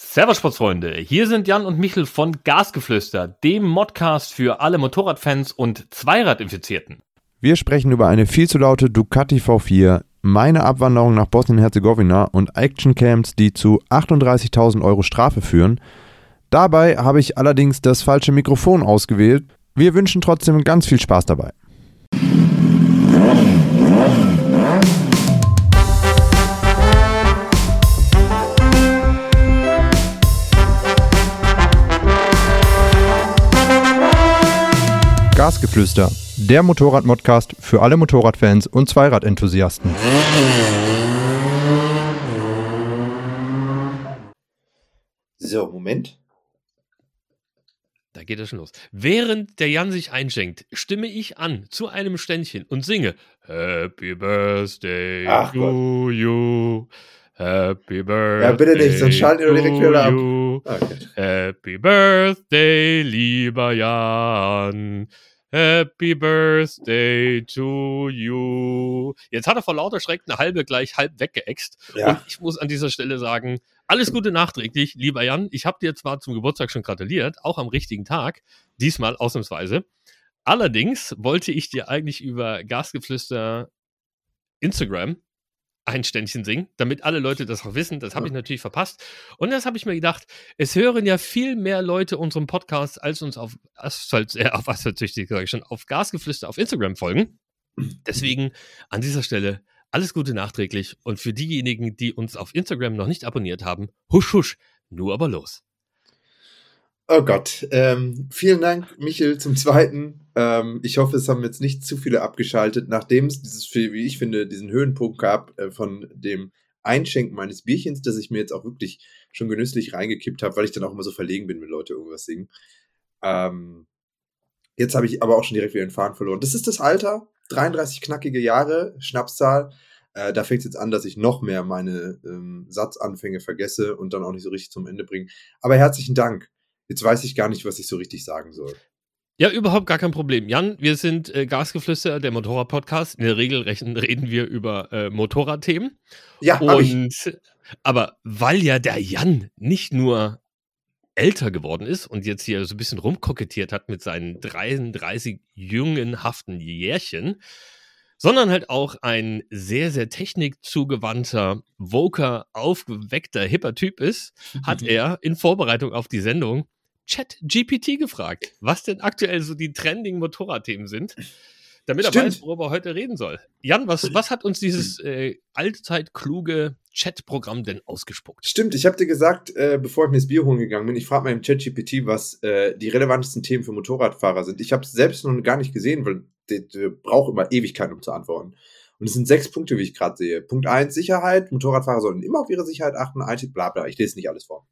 Servus Sportsfreunde, hier sind Jan und Michel von Gasgeflüster, dem Modcast für alle Motorradfans und Zweiradinfizierten. Wir sprechen über eine viel zu laute Ducati V4, meine Abwanderung nach Bosnien-Herzegowina und Actioncamps, die zu 38.000 Euro Strafe führen. Dabei habe ich allerdings das falsche Mikrofon ausgewählt. Wir wünschen trotzdem ganz viel Spaß dabei. Gasgeflüster, der Motorrad-Modcast für alle Motorradfans und Zweiradenthusiasten. So, Moment. Da geht es schon los. Während der Jan sich einschenkt, stimme ich an zu einem Ständchen und singe Happy Birthday Ach to Gott. you. Happy Birthday. Ja, bitte nicht, sonst schalten wir doch direkt wieder ab. Okay. Happy Birthday, lieber Jan. Happy Birthday to you. Jetzt hat er vor lauter Schreck eine halbe gleich halb weggeext. Und Ja, ich muss an dieser Stelle sagen, alles Gute nachträglich, lieber Jan. Ich habe dir zwar zum Geburtstag schon gratuliert, auch am richtigen Tag, diesmal ausnahmsweise. Allerdings wollte ich dir eigentlich über Gasgeflüster Instagram ein Ständchen singen, damit alle Leute das auch wissen. Das habe ich natürlich verpasst. Und das habe ich mir gedacht, es hören ja viel mehr Leute unserem Podcast als uns auf Asphalt, äh, auf sage ich schon, auf Gasgeflüster auf Instagram folgen. Deswegen an dieser Stelle alles Gute nachträglich und für diejenigen, die uns auf Instagram noch nicht abonniert haben, husch husch, nur aber los. Oh Gott. Ähm, vielen Dank, Michel, zum Zweiten. Ähm, ich hoffe, es haben jetzt nicht zu viele abgeschaltet, nachdem es dieses, wie ich finde, diesen Höhenpunkt gab äh, von dem Einschenken meines Bierchens, das ich mir jetzt auch wirklich schon genüsslich reingekippt habe, weil ich dann auch immer so verlegen bin, wenn Leute irgendwas singen. Ähm, jetzt habe ich aber auch schon direkt wieder den Faden verloren. Das ist das Alter, 33 knackige Jahre, Schnapszahl. Äh, da fängt es jetzt an, dass ich noch mehr meine ähm, Satzanfänge vergesse und dann auch nicht so richtig zum Ende bringe. Aber herzlichen Dank. Jetzt weiß ich gar nicht, was ich so richtig sagen soll. Ja, überhaupt gar kein Problem. Jan, wir sind äh, Gasgeflüster, der Motorrad-Podcast. In der Regel reden wir über äh, Motorradthemen. Ja. Und aber weil ja der Jan nicht nur älter geworden ist und jetzt hier so ein bisschen rumkokettiert hat mit seinen 33 jüngenhaften Jährchen, sondern halt auch ein sehr, sehr technikzugewandter, woker, aufgeweckter, hipper Typ ist, hat er in Vorbereitung auf die Sendung Chat-GPT gefragt, was denn aktuell so die trending Motorradthemen sind, damit er Stimmt. weiß, worüber er heute reden soll. Jan, was, was hat uns dieses äh, allzeitkluge Chat-Programm denn ausgespuckt? Stimmt, ich habe dir gesagt, äh, bevor ich mir das Bier holen gegangen bin, ich frage mal im ChatGPT, was äh, die relevantesten Themen für Motorradfahrer sind. Ich habe es selbst noch gar nicht gesehen, weil der, braucht immer Ewigkeiten, um zu antworten. Und es sind sechs Punkte, wie ich gerade sehe. Punkt eins Sicherheit. Motorradfahrer sollten immer auf ihre Sicherheit achten. Bla bla. Ich lese nicht alles vor.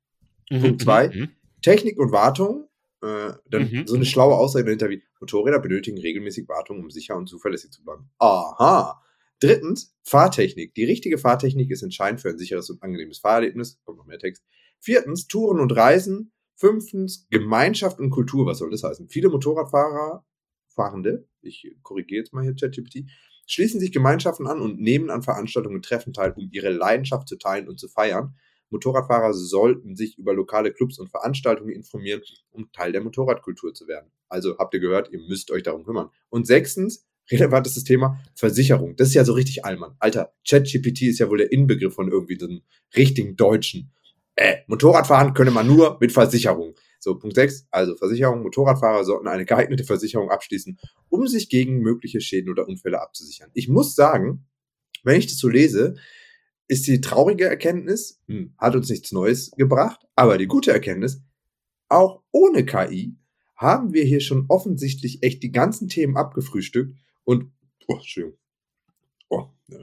Punkt zwei. Mhm. Technik und Wartung. Äh, dann Mhm. so eine schlaue Aussage dahinter wie Motorräder benötigen regelmäßig Wartung, um sicher und zuverlässig zu bleiben. Aha. Drittens, Fahrtechnik. Die richtige Fahrtechnik ist entscheidend für ein sicheres und angenehmes Fahrerlebnis. Kommt noch mehr Text. Viertens, Touren und Reisen. Fünftens, Gemeinschaft und Kultur. Was soll das heißen? Viele Motorradfahrer, Fahrende, ich korrigiere jetzt mal hier ChatGPT, schließen sich Gemeinschaften an und nehmen an Veranstaltungen und Treffen teil, um ihre Leidenschaft zu teilen und zu feiern. Motorradfahrer sollten sich über lokale Clubs und Veranstaltungen informieren, um Teil der Motorradkultur zu werden. Also habt ihr gehört, ihr müsst euch darum kümmern. Und sechstens, relevantes Thema, Versicherung. Das ist ja so richtig Allmann. Alter, ChatGPT ist ja wohl der Inbegriff von irgendwie so einem richtigen Deutschen. Äh, Motorradfahren könne man nur mit Versicherung. So, Punkt 6, also Versicherung. Motorradfahrer sollten eine geeignete Versicherung abschließen, um sich gegen mögliche Schäden oder Unfälle abzusichern. Ich muss sagen, wenn ich das so lese, ist die traurige Erkenntnis, hm, hat uns nichts Neues gebracht, aber die gute Erkenntnis, auch ohne KI haben wir hier schon offensichtlich echt die ganzen Themen abgefrühstückt und, oh, Entschuldigung. Oh, ja.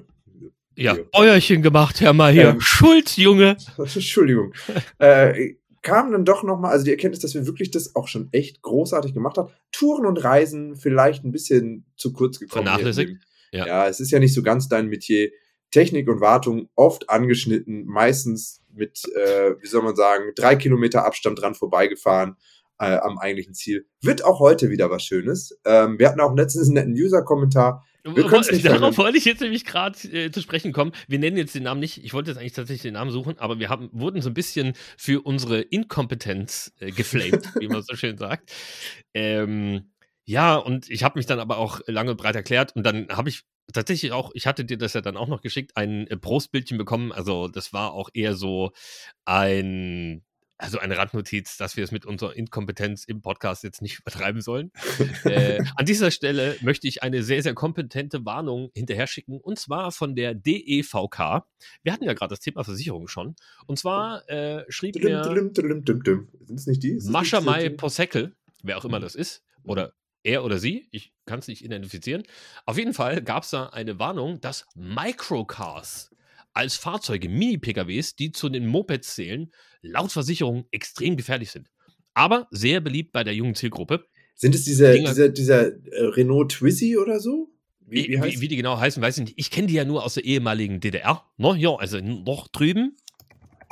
Ja. Bäuerchen gemacht, Herr mal hier. Ähm. Schuld, Junge. Entschuldigung. äh, kam dann doch nochmal, also die Erkenntnis, dass wir wirklich das auch schon echt großartig gemacht haben. Touren und Reisen vielleicht ein bisschen zu kurz gekommen. Vernachlässigt? Ja. Ja. es ist ja nicht so ganz dein Metier. Technik und Wartung oft angeschnitten, meistens mit, äh, wie soll man sagen, drei Kilometer Abstand dran vorbeigefahren äh, am eigentlichen Ziel. Wird auch heute wieder was Schönes. Ähm, wir hatten auch letztens einen netten User-Kommentar. Darauf verhindern. wollte ich jetzt nämlich gerade äh, zu sprechen kommen. Wir nennen jetzt den Namen nicht. Ich wollte jetzt eigentlich tatsächlich den Namen suchen, aber wir haben, wurden so ein bisschen für unsere Inkompetenz äh, geflamed, wie man so schön sagt. Ähm, ja, und ich habe mich dann aber auch lange und breit erklärt und dann habe ich tatsächlich auch, ich hatte dir das ja dann auch noch geschickt, ein äh, Prostbildchen bekommen. Also das war auch eher so ein, also eine Randnotiz, dass wir es mit unserer Inkompetenz im Podcast jetzt nicht übertreiben sollen. äh, an dieser Stelle möchte ich eine sehr, sehr kompetente Warnung hinterher schicken und zwar von der DEVK. Wir hatten ja gerade das Thema Versicherung schon. Und zwar äh, schrieb mir Mascha Mai Posekel, wer auch immer das ist, oder er oder sie, ich kann es nicht identifizieren. Auf jeden Fall gab es da eine Warnung, dass Microcars als Fahrzeuge, Mini-PKWs, die zu den Mopeds zählen, laut Versicherung extrem gefährlich sind. Aber sehr beliebt bei der jungen Zielgruppe. Sind es diese, Dinger- dieser, dieser äh, Renault Twizy oder so? Wie, Wie, wie wie die genau heißen, weiß ich nicht. Ich kenne die ja nur aus der ehemaligen DDR. Ne? Ja, also noch drüben.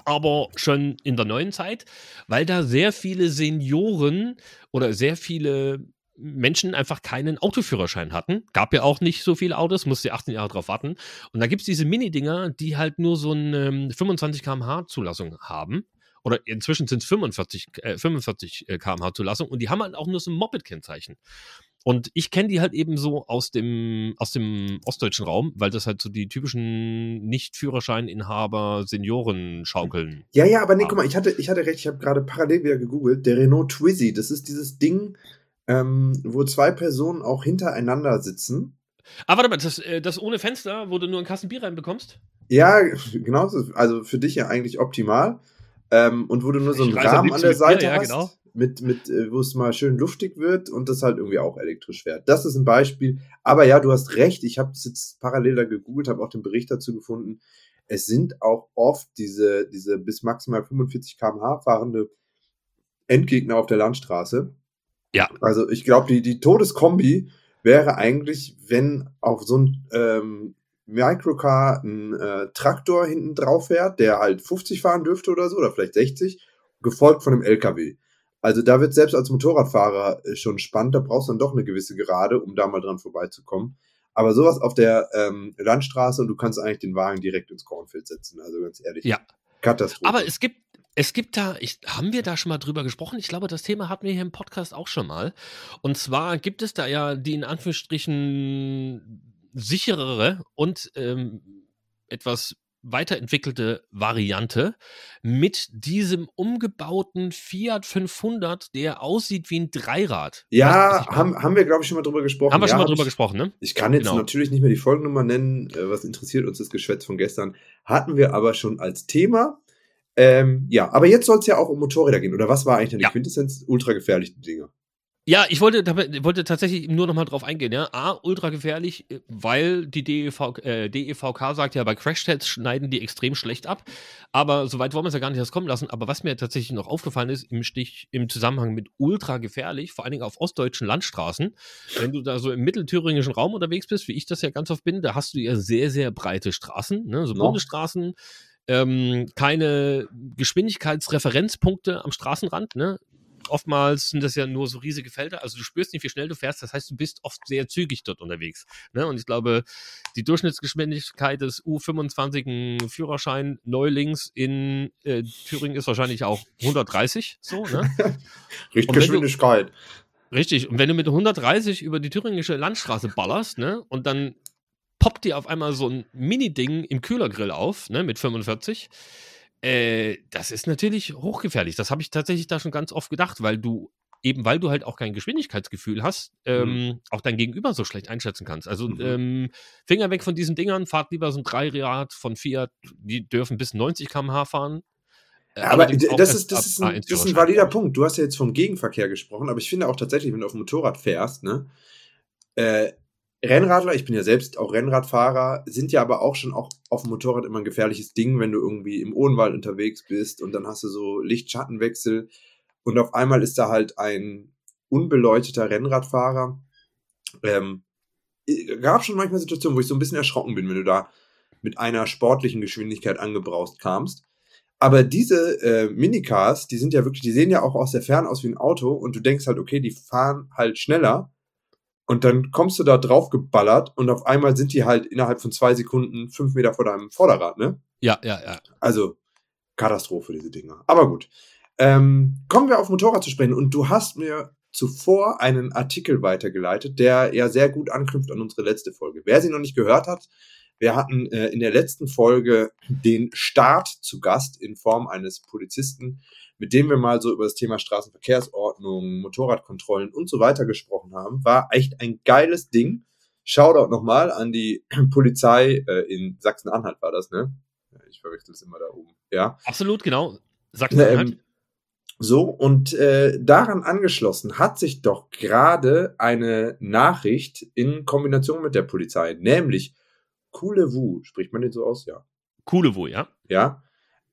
Aber schon in der neuen Zeit, weil da sehr viele Senioren oder sehr viele Menschen einfach keinen Autoführerschein hatten. Gab ja auch nicht so viele Autos, musste 18 Jahre drauf warten. Und da gibt es diese Mini-Dinger, die halt nur so eine ähm, 25 km/h Zulassung haben. Oder inzwischen sind es 45, äh, 45 km/h Zulassung und die haben halt auch nur so ein Moped-Kennzeichen. Und ich kenne die halt eben so aus dem, aus dem ostdeutschen Raum, weil das halt so die typischen Nicht-Führerscheininhaber Senioren schaukeln. Ja, ja, aber nee, guck mal, ich hatte, ich hatte recht, ich habe gerade parallel wieder gegoogelt. Der Renault Twizy, das ist dieses Ding, ähm, wo zwei Personen auch hintereinander sitzen. Ah, warte mal, das, äh, das ohne Fenster, wo du nur ein Kasten Bier reinbekommst? Ja, genau, also für dich ja eigentlich optimal. Ähm, und wo du nur so einen Rahmen an der mit Bier, Seite ja, hast, genau. mit, mit, äh, wo es mal schön luftig wird und das halt irgendwie auch elektrisch fährt. Das ist ein Beispiel. Aber ja, du hast recht, ich habe es jetzt parallel da gegoogelt, habe auch den Bericht dazu gefunden. Es sind auch oft diese, diese bis maximal 45 km/h fahrende Endgegner auf der Landstraße. Ja. Also ich glaube, die, die Todeskombi wäre eigentlich, wenn auf so ein ähm, Microcar ein äh, Traktor hinten drauf fährt, der halt 50 fahren dürfte oder so, oder vielleicht 60, gefolgt von einem LKW. Also da wird selbst als Motorradfahrer äh, schon spannend, da brauchst du dann doch eine gewisse Gerade, um da mal dran vorbeizukommen. Aber sowas auf der ähm, Landstraße und du kannst eigentlich den Wagen direkt ins Kornfeld setzen, also ganz ehrlich. Ja. Katastrophe. Aber es gibt, es gibt da, ich, haben wir da schon mal drüber gesprochen? Ich glaube, das Thema hatten wir hier im Podcast auch schon mal. Und zwar gibt es da ja die in Anführungsstrichen sicherere und ähm, etwas weiterentwickelte Variante mit diesem umgebauten Fiat 500, der aussieht wie ein Dreirad. Ja, haben, haben wir, glaube ich, schon mal drüber gesprochen. haben wir ja, schon mal drüber ich, gesprochen, ne? Ich kann jetzt Genau. natürlich nicht mehr die Folgennummer nennen, äh, was interessiert uns das Geschwätz von gestern. Hatten wir aber schon als Thema. Ähm, ja, aber jetzt soll es ja auch um Motorräder gehen. Oder was war eigentlich die Ja. Quintessenz? Ultra gefährliche Dinge. Ja, ich wollte, wollte tatsächlich nur noch mal drauf eingehen. Ja. A, ultra gefährlich, äh, weil die DEV, äh, DEVK sagt ja, bei Crashtests schneiden die extrem schlecht ab. Aber soweit wollen wir es ja gar nicht erst kommen lassen. Aber was mir tatsächlich noch aufgefallen ist, im Stich, im Zusammenhang mit ultra gefährlich, vor allen Dingen auf ostdeutschen Landstraßen, wenn du da so im mittelthüringischen Raum unterwegs bist, wie ich das ja ganz oft bin, da hast du ja sehr, sehr breite Straßen, ne? so No. Bundesstraßen, ähm, keine Geschwindigkeitsreferenzpunkte am Straßenrand, ne? oftmals sind das ja nur so riesige Felder, also du spürst nicht, wie schnell du fährst, das heißt, du bist oft sehr zügig dort unterwegs. Ne? Und ich glaube, die Durchschnittsgeschwindigkeit des U25 Führerschein Neulings in äh, Thüringen ist wahrscheinlich auch 130, so, ne? Richtgeschwindigkeit. Richtig. Und wenn du mit 130 über die thüringische Landstraße ballerst, ne, und dann poppt dir auf einmal so ein Mini-Ding im Kühlergrill auf, ne, mit 45, äh, das ist natürlich hochgefährlich. Das habe ich tatsächlich da schon ganz oft gedacht, weil du eben weil du halt auch kein Geschwindigkeitsgefühl hast, ähm, auch dein Gegenüber so schlecht einschätzen kannst. Also Mhm. ähm, Finger weg von diesen Dingern, fahrt lieber so ein Dreirad von Fiat, die dürfen bis 90 km/h fahren. Äh, Aber das ist, das, ist ein, A1 das ist ein valider. Punkt. Du hast ja jetzt vom Gegenverkehr gesprochen, aber ich finde auch tatsächlich, wenn du auf dem Motorrad fährst, ne, äh, Rennradler, ich bin ja selbst auch Rennradfahrer, sind ja aber auch schon auch auf dem Motorrad immer ein gefährliches Ding, wenn du irgendwie im Odenwald unterwegs bist und dann hast du so Licht-Schattenwechsel und auf einmal ist da halt ein unbeleuchteter Rennradfahrer. Ähm, gab schon manchmal Situationen, wo ich so ein bisschen erschrocken bin, wenn du da mit einer sportlichen Geschwindigkeit angebraust kamst. Aber diese äh, Minicars, die sind ja wirklich, die sehen ja auch aus der Ferne aus wie ein Auto und du denkst halt, okay, die fahren halt schneller. Und dann kommst du da drauf geballert und auf einmal sind die halt innerhalb von zwei Sekunden fünf Meter vor deinem Vorderrad, ne? Ja, ja, ja. Also Katastrophe, diese Dinger. Aber gut. Ähm, kommen wir auf Motorrad zu sprechen. Und du hast mir zuvor einen Artikel weitergeleitet, der ja sehr gut anknüpft an unsere letzte Folge. Wer sie noch nicht gehört hat, wir hatten äh, in der letzten Folge den Staat zu Gast in Form eines Polizisten, mit dem wir mal so über das Thema Straßenverkehrsordnung, Motorradkontrollen und so weiter gesprochen haben, war echt ein geiles Ding. Shoutout nochmal an die Polizei äh, in Sachsen-Anhalt war das, ne? Ich verwechsel es immer da oben. Ja. Absolut, genau. Sachsen-Anhalt. Ähm, so, und äh, daran angeschlossen hat sich doch gerade eine Nachricht in Kombination mit der Polizei, nämlich Kulewu, spricht man den so aus? Ja. Kulewu, ja. Ja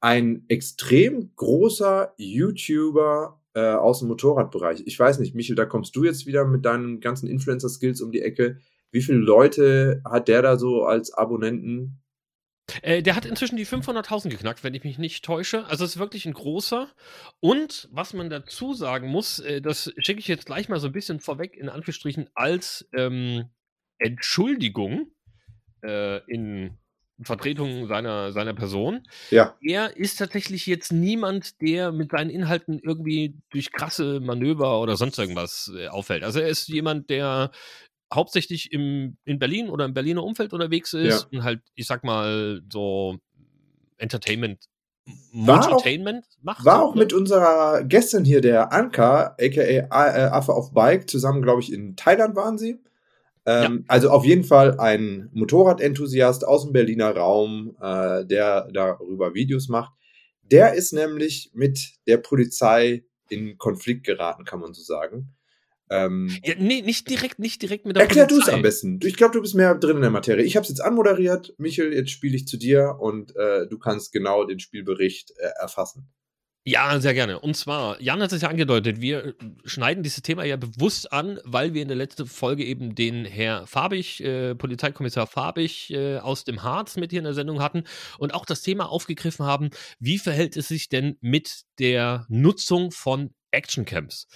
ein extrem großer YouTuber äh, aus dem Motorradbereich. Ich weiß nicht, Michel, da kommst du jetzt wieder mit deinen ganzen Influencer-Skills um die Ecke. Wie viele Leute hat der da so als Abonnenten? Äh, der hat inzwischen die 500.000 geknackt, wenn ich mich nicht täusche. Also es ist wirklich ein großer. Und was man dazu sagen muss, äh, das schicke ich jetzt gleich mal so ein bisschen vorweg, in Anführungsstrichen, als ähm, Entschuldigung äh, in Vertretung seiner, seiner Person. Ja. Er ist tatsächlich jetzt niemand, der mit seinen Inhalten irgendwie durch krasse Manöver oder sonst irgendwas äh, auffällt. Also er ist jemand, der hauptsächlich im, in Berlin oder im Berliner Umfeld unterwegs ist ja. und halt, ich sag mal, so Entertainment Entertainment macht. War auch ne? mit unserer Gästin hier, der Anka, aka äh, Affe auf Bike, zusammen, glaube ich, in Thailand waren sie. Ähm, ja. Also auf jeden Fall ein Motorradenthusiast aus dem Berliner Raum, äh, der darüber Videos macht. Der ist nämlich mit der Polizei in Konflikt geraten, kann man so sagen. Ähm, ja, nee, nicht direkt, nicht direkt mit der erklär Polizei. Erklär du es am besten. Ich glaube, du bist mehr drin in der Materie. Ich habe es jetzt anmoderiert, Michel, jetzt spiele ich zu dir und äh, du kannst genau den Spielbericht äh, erfassen. Ja, sehr gerne. Und zwar, Jan hat es ja angedeutet, wir schneiden dieses Thema ja bewusst an, weil wir in der letzten Folge eben den Herr Fabich, äh, Polizeikommissar Fabich äh, aus dem Harz mit hier in der Sendung hatten und auch das Thema aufgegriffen haben, wie verhält es sich denn mit der Nutzung von Actioncamps?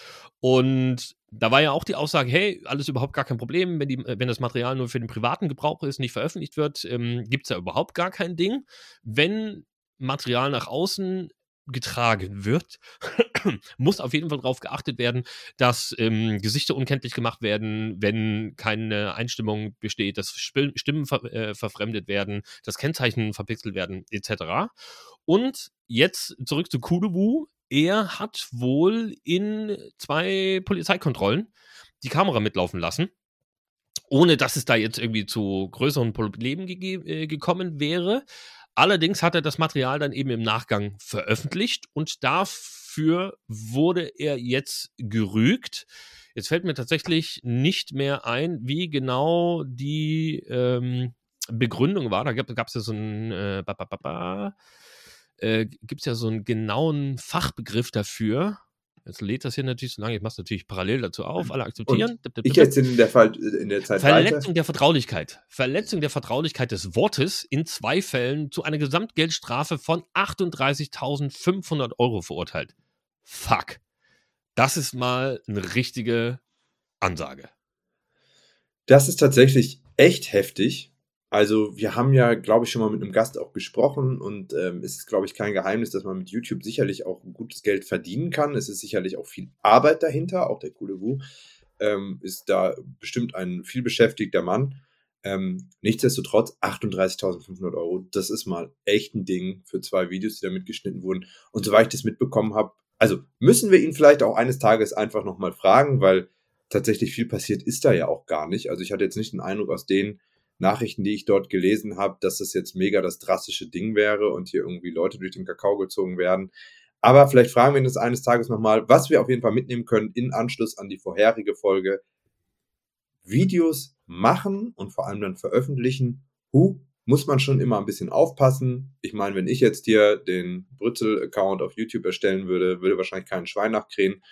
Und da war ja auch die Aussage, hey, alles überhaupt gar kein Problem, wenn, die, wenn das Material nur für den privaten Gebrauch ist, nicht veröffentlicht wird, ähm, gibt es ja überhaupt gar kein Ding. Wenn Material nach außen getragen wird, muss auf jeden Fall darauf geachtet werden, dass ähm, Gesichter unkenntlich gemacht werden, wenn keine Einstimmung besteht, dass Stimmen ver äh, verfremdet werden, dass Kennzeichen verpixelt werden, etc. Und jetzt zurück zu Kudewu. Er hat wohl in zwei Polizeikontrollen die Kamera mitlaufen lassen ohne dass es da jetzt irgendwie zu größeren Problemen äh, gekommen wäre. Allerdings hat er das Material dann eben im Nachgang veröffentlicht und dafür wurde er jetzt gerügt. Jetzt fällt mir tatsächlich nicht mehr ein, wie genau die ähm, Begründung war. Da gab es ja so ein äh, äh, gibt es ja so einen genauen Fachbegriff dafür. Jetzt lädt das hier natürlich so lange, ich mache es natürlich parallel dazu auf, alle akzeptieren. Und ich jetzt in der, Fall, in der Zeit Verletzung weiter. der Vertraulichkeit. Verletzung der Vertraulichkeit des Wortes in zwei Fällen zu einer Gesamtgeldstrafe von 38.500 Euro verurteilt. Fuck. Das ist mal eine richtige Ansage. Das ist tatsächlich echt heftig. Also wir haben ja, glaube ich, schon mal mit einem Gast auch gesprochen und ähm, es ist, glaube ich, kein Geheimnis, dass man mit YouTube sicherlich auch gutes Geld verdienen kann. Es ist sicherlich auch viel Arbeit dahinter. Auch der coole Wu ähm, ist da bestimmt ein vielbeschäftigter Mann. Ähm, nichtsdestotrotz 38.500 Euro, das ist mal echt ein Ding für zwei Videos, die da mitgeschnitten wurden. Und soweit ich das mitbekommen habe, also müssen wir ihn vielleicht auch eines Tages einfach nochmal fragen, weil tatsächlich viel passiert ist da ja auch gar nicht. Also ich hatte jetzt nicht den Eindruck aus denen, Nachrichten, die ich dort gelesen habe, dass das jetzt mega das drastische Ding wäre und hier irgendwie Leute durch den Kakao gezogen werden. Aber vielleicht fragen wir uns eines Tages nochmal, was wir auf jeden Fall mitnehmen können in Anschluss an die vorherige Folge. Videos machen und vor allem dann veröffentlichen. Hu, muss man schon immer ein bisschen aufpassen. Ich meine, wenn ich jetzt hier den Brützel-Account auf YouTube erstellen würde, würde wahrscheinlich keinen Schwein nachkrähen.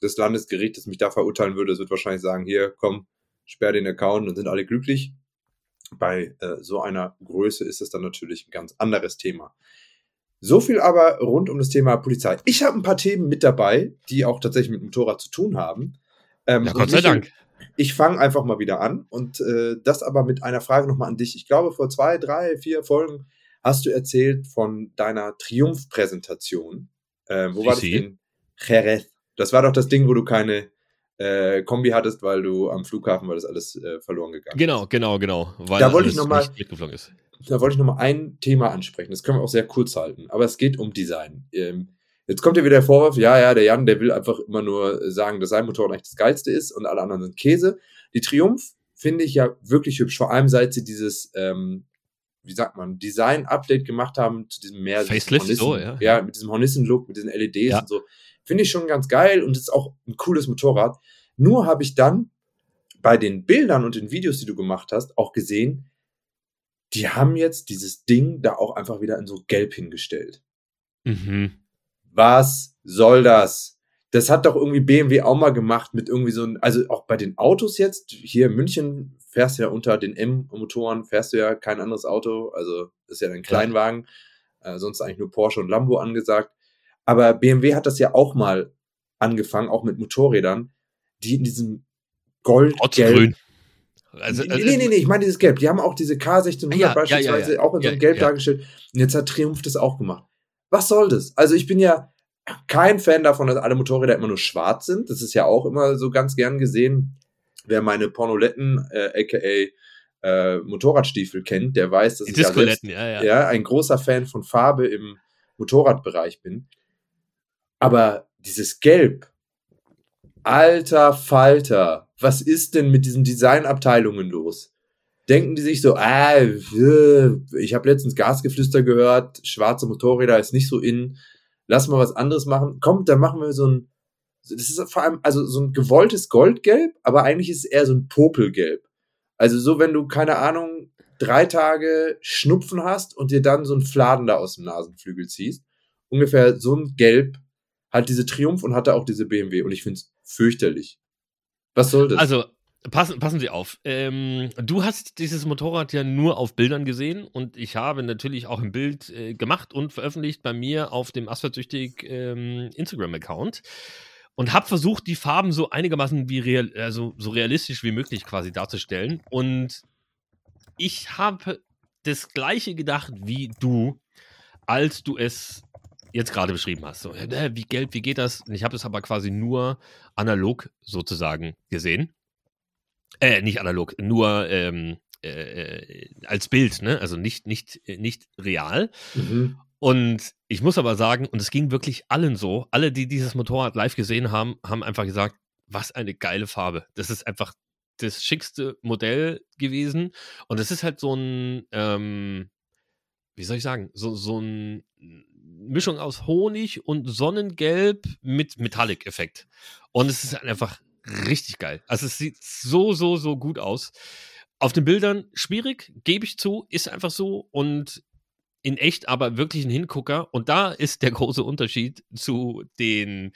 Das Landesgericht, das mich da verurteilen würde, wird wahrscheinlich sagen, hier, komm, sperr den Account und sind alle glücklich. Bei äh, so einer Größe ist es dann natürlich ein ganz anderes Thema. So viel aber rund um das Thema Polizei. Ich habe ein paar Themen mit dabei, die auch tatsächlich mit Motorrad zu tun haben. Ähm, ja, Gott sei Dank. Ich fange einfach mal wieder an und äh, das aber mit einer Frage nochmal an dich. Ich glaube, vor zwei, drei, vier Folgen hast du erzählt von deiner Triumphpräsentation. Äh, wo war das in Jerez? Das war doch das Ding, wo du keine äh, Kombi hattest, weil du am Flughafen, weil das alles äh, verloren gegangen Genau, genau, genau. Weil da wollte ich noch mal, Da wollte ich noch mal ein Thema ansprechen. Das können wir auch sehr kurz halten. Aber es geht um Design. Ähm, jetzt kommt ja wieder der Vorwurf, ja, ja, der Jan, der will einfach immer nur sagen, dass sein Motorrad eigentlich das geilste ist und alle anderen sind Käse. Die Triumph finde ich ja wirklich hübsch, vor allem seit sie dieses, ähm, wie sagt man, Design-Update gemacht haben zu diesem mehr Facelift, so, ja. Ja, mit diesem Hornissen-Look, mit diesen LEDs ja. und so. Finde ich schon ganz geil und ist auch ein cooles Motorrad. Nur habe ich dann bei den Bildern und den Videos, die du gemacht hast, auch gesehen, die haben jetzt dieses Ding da auch einfach wieder in so gelb hingestellt. Mhm. Was soll das? Das hat doch irgendwie BMW auch mal gemacht mit irgendwie so ein, also auch bei den Autos jetzt, hier in München fährst du ja unter den M-Motoren, fährst du ja kein anderes Auto, also ist ja ein Kleinwagen, äh, sonst eigentlich nur Porsche und Lambo angesagt. Aber BMW hat das ja auch mal angefangen, auch mit Motorrädern, die in diesem Goldgelb. Also, also, nee, nee, nee, ich meine dieses Gelb. Die haben auch diese K1600 ja, beispielsweise ja, ja, auch in so einem Gelb dargestellt. Und jetzt hat Triumph das auch gemacht. Was soll das? Also ich bin ja kein Fan davon, dass alle Motorräder immer nur schwarz sind. Das ist ja auch immer so ganz gern gesehen. Wer meine Pornoletten, äh, aka äh, Motorradstiefel kennt, der weiß, dass ich ja, selbst, ja, ein großer Fan von Farbe im Motorradbereich bin. Aber dieses Gelb, alter Falter, was ist denn mit diesen Designabteilungen los? Denken die sich so, ah, ich habe letztens Gasgeflüster gehört, schwarze Motorräder ist nicht so in, lass mal was anderes machen. Kommt, dann machen wir so ein, das ist vor allem, also so ein gewolltes Goldgelb, aber eigentlich ist es eher so ein Popelgelb. Also so, wenn du, keine Ahnung, drei Tage Schnupfen hast und dir dann so ein Fladen da aus dem Nasenflügel ziehst. Ungefähr so ein Gelb hat diese Triumph und hatte auch diese BMW und ich finde es fürchterlich. Was soll das? Also, passen, passen Sie auf. Ähm, du hast dieses Motorrad ja nur auf Bildern gesehen und ich habe natürlich auch ein Bild äh, gemacht und veröffentlicht bei mir auf dem Asphaltsüchtig ähm, Instagram-Account und habe versucht, die Farben so einigermaßen wie real, also so realistisch wie möglich quasi darzustellen. Und ich habe das gleiche gedacht wie du, als du es jetzt gerade beschrieben hast. So, äh, wie gelb, wie geht das? Und ich habe es aber quasi nur analog sozusagen gesehen. Äh, nicht analog, nur ähm, äh, als Bild, ne? Also nicht, nicht, nicht real. Mhm. Und ich muss aber sagen, und es ging wirklich allen so, alle, die dieses Motorrad live gesehen haben, haben einfach gesagt, was eine geile Farbe. Das ist einfach das schickste Modell gewesen. Und es ist halt so ein, ähm, wie soll ich sagen, so, so ein Mischung aus Honig und Sonnengelb mit Metallic-Effekt. Und es ist einfach richtig geil. Also es sieht so, so, so gut aus. Auf den Bildern schwierig, gebe ich zu, ist einfach so. Und in echt aber wirklich ein Hingucker. Und da ist der große Unterschied zu den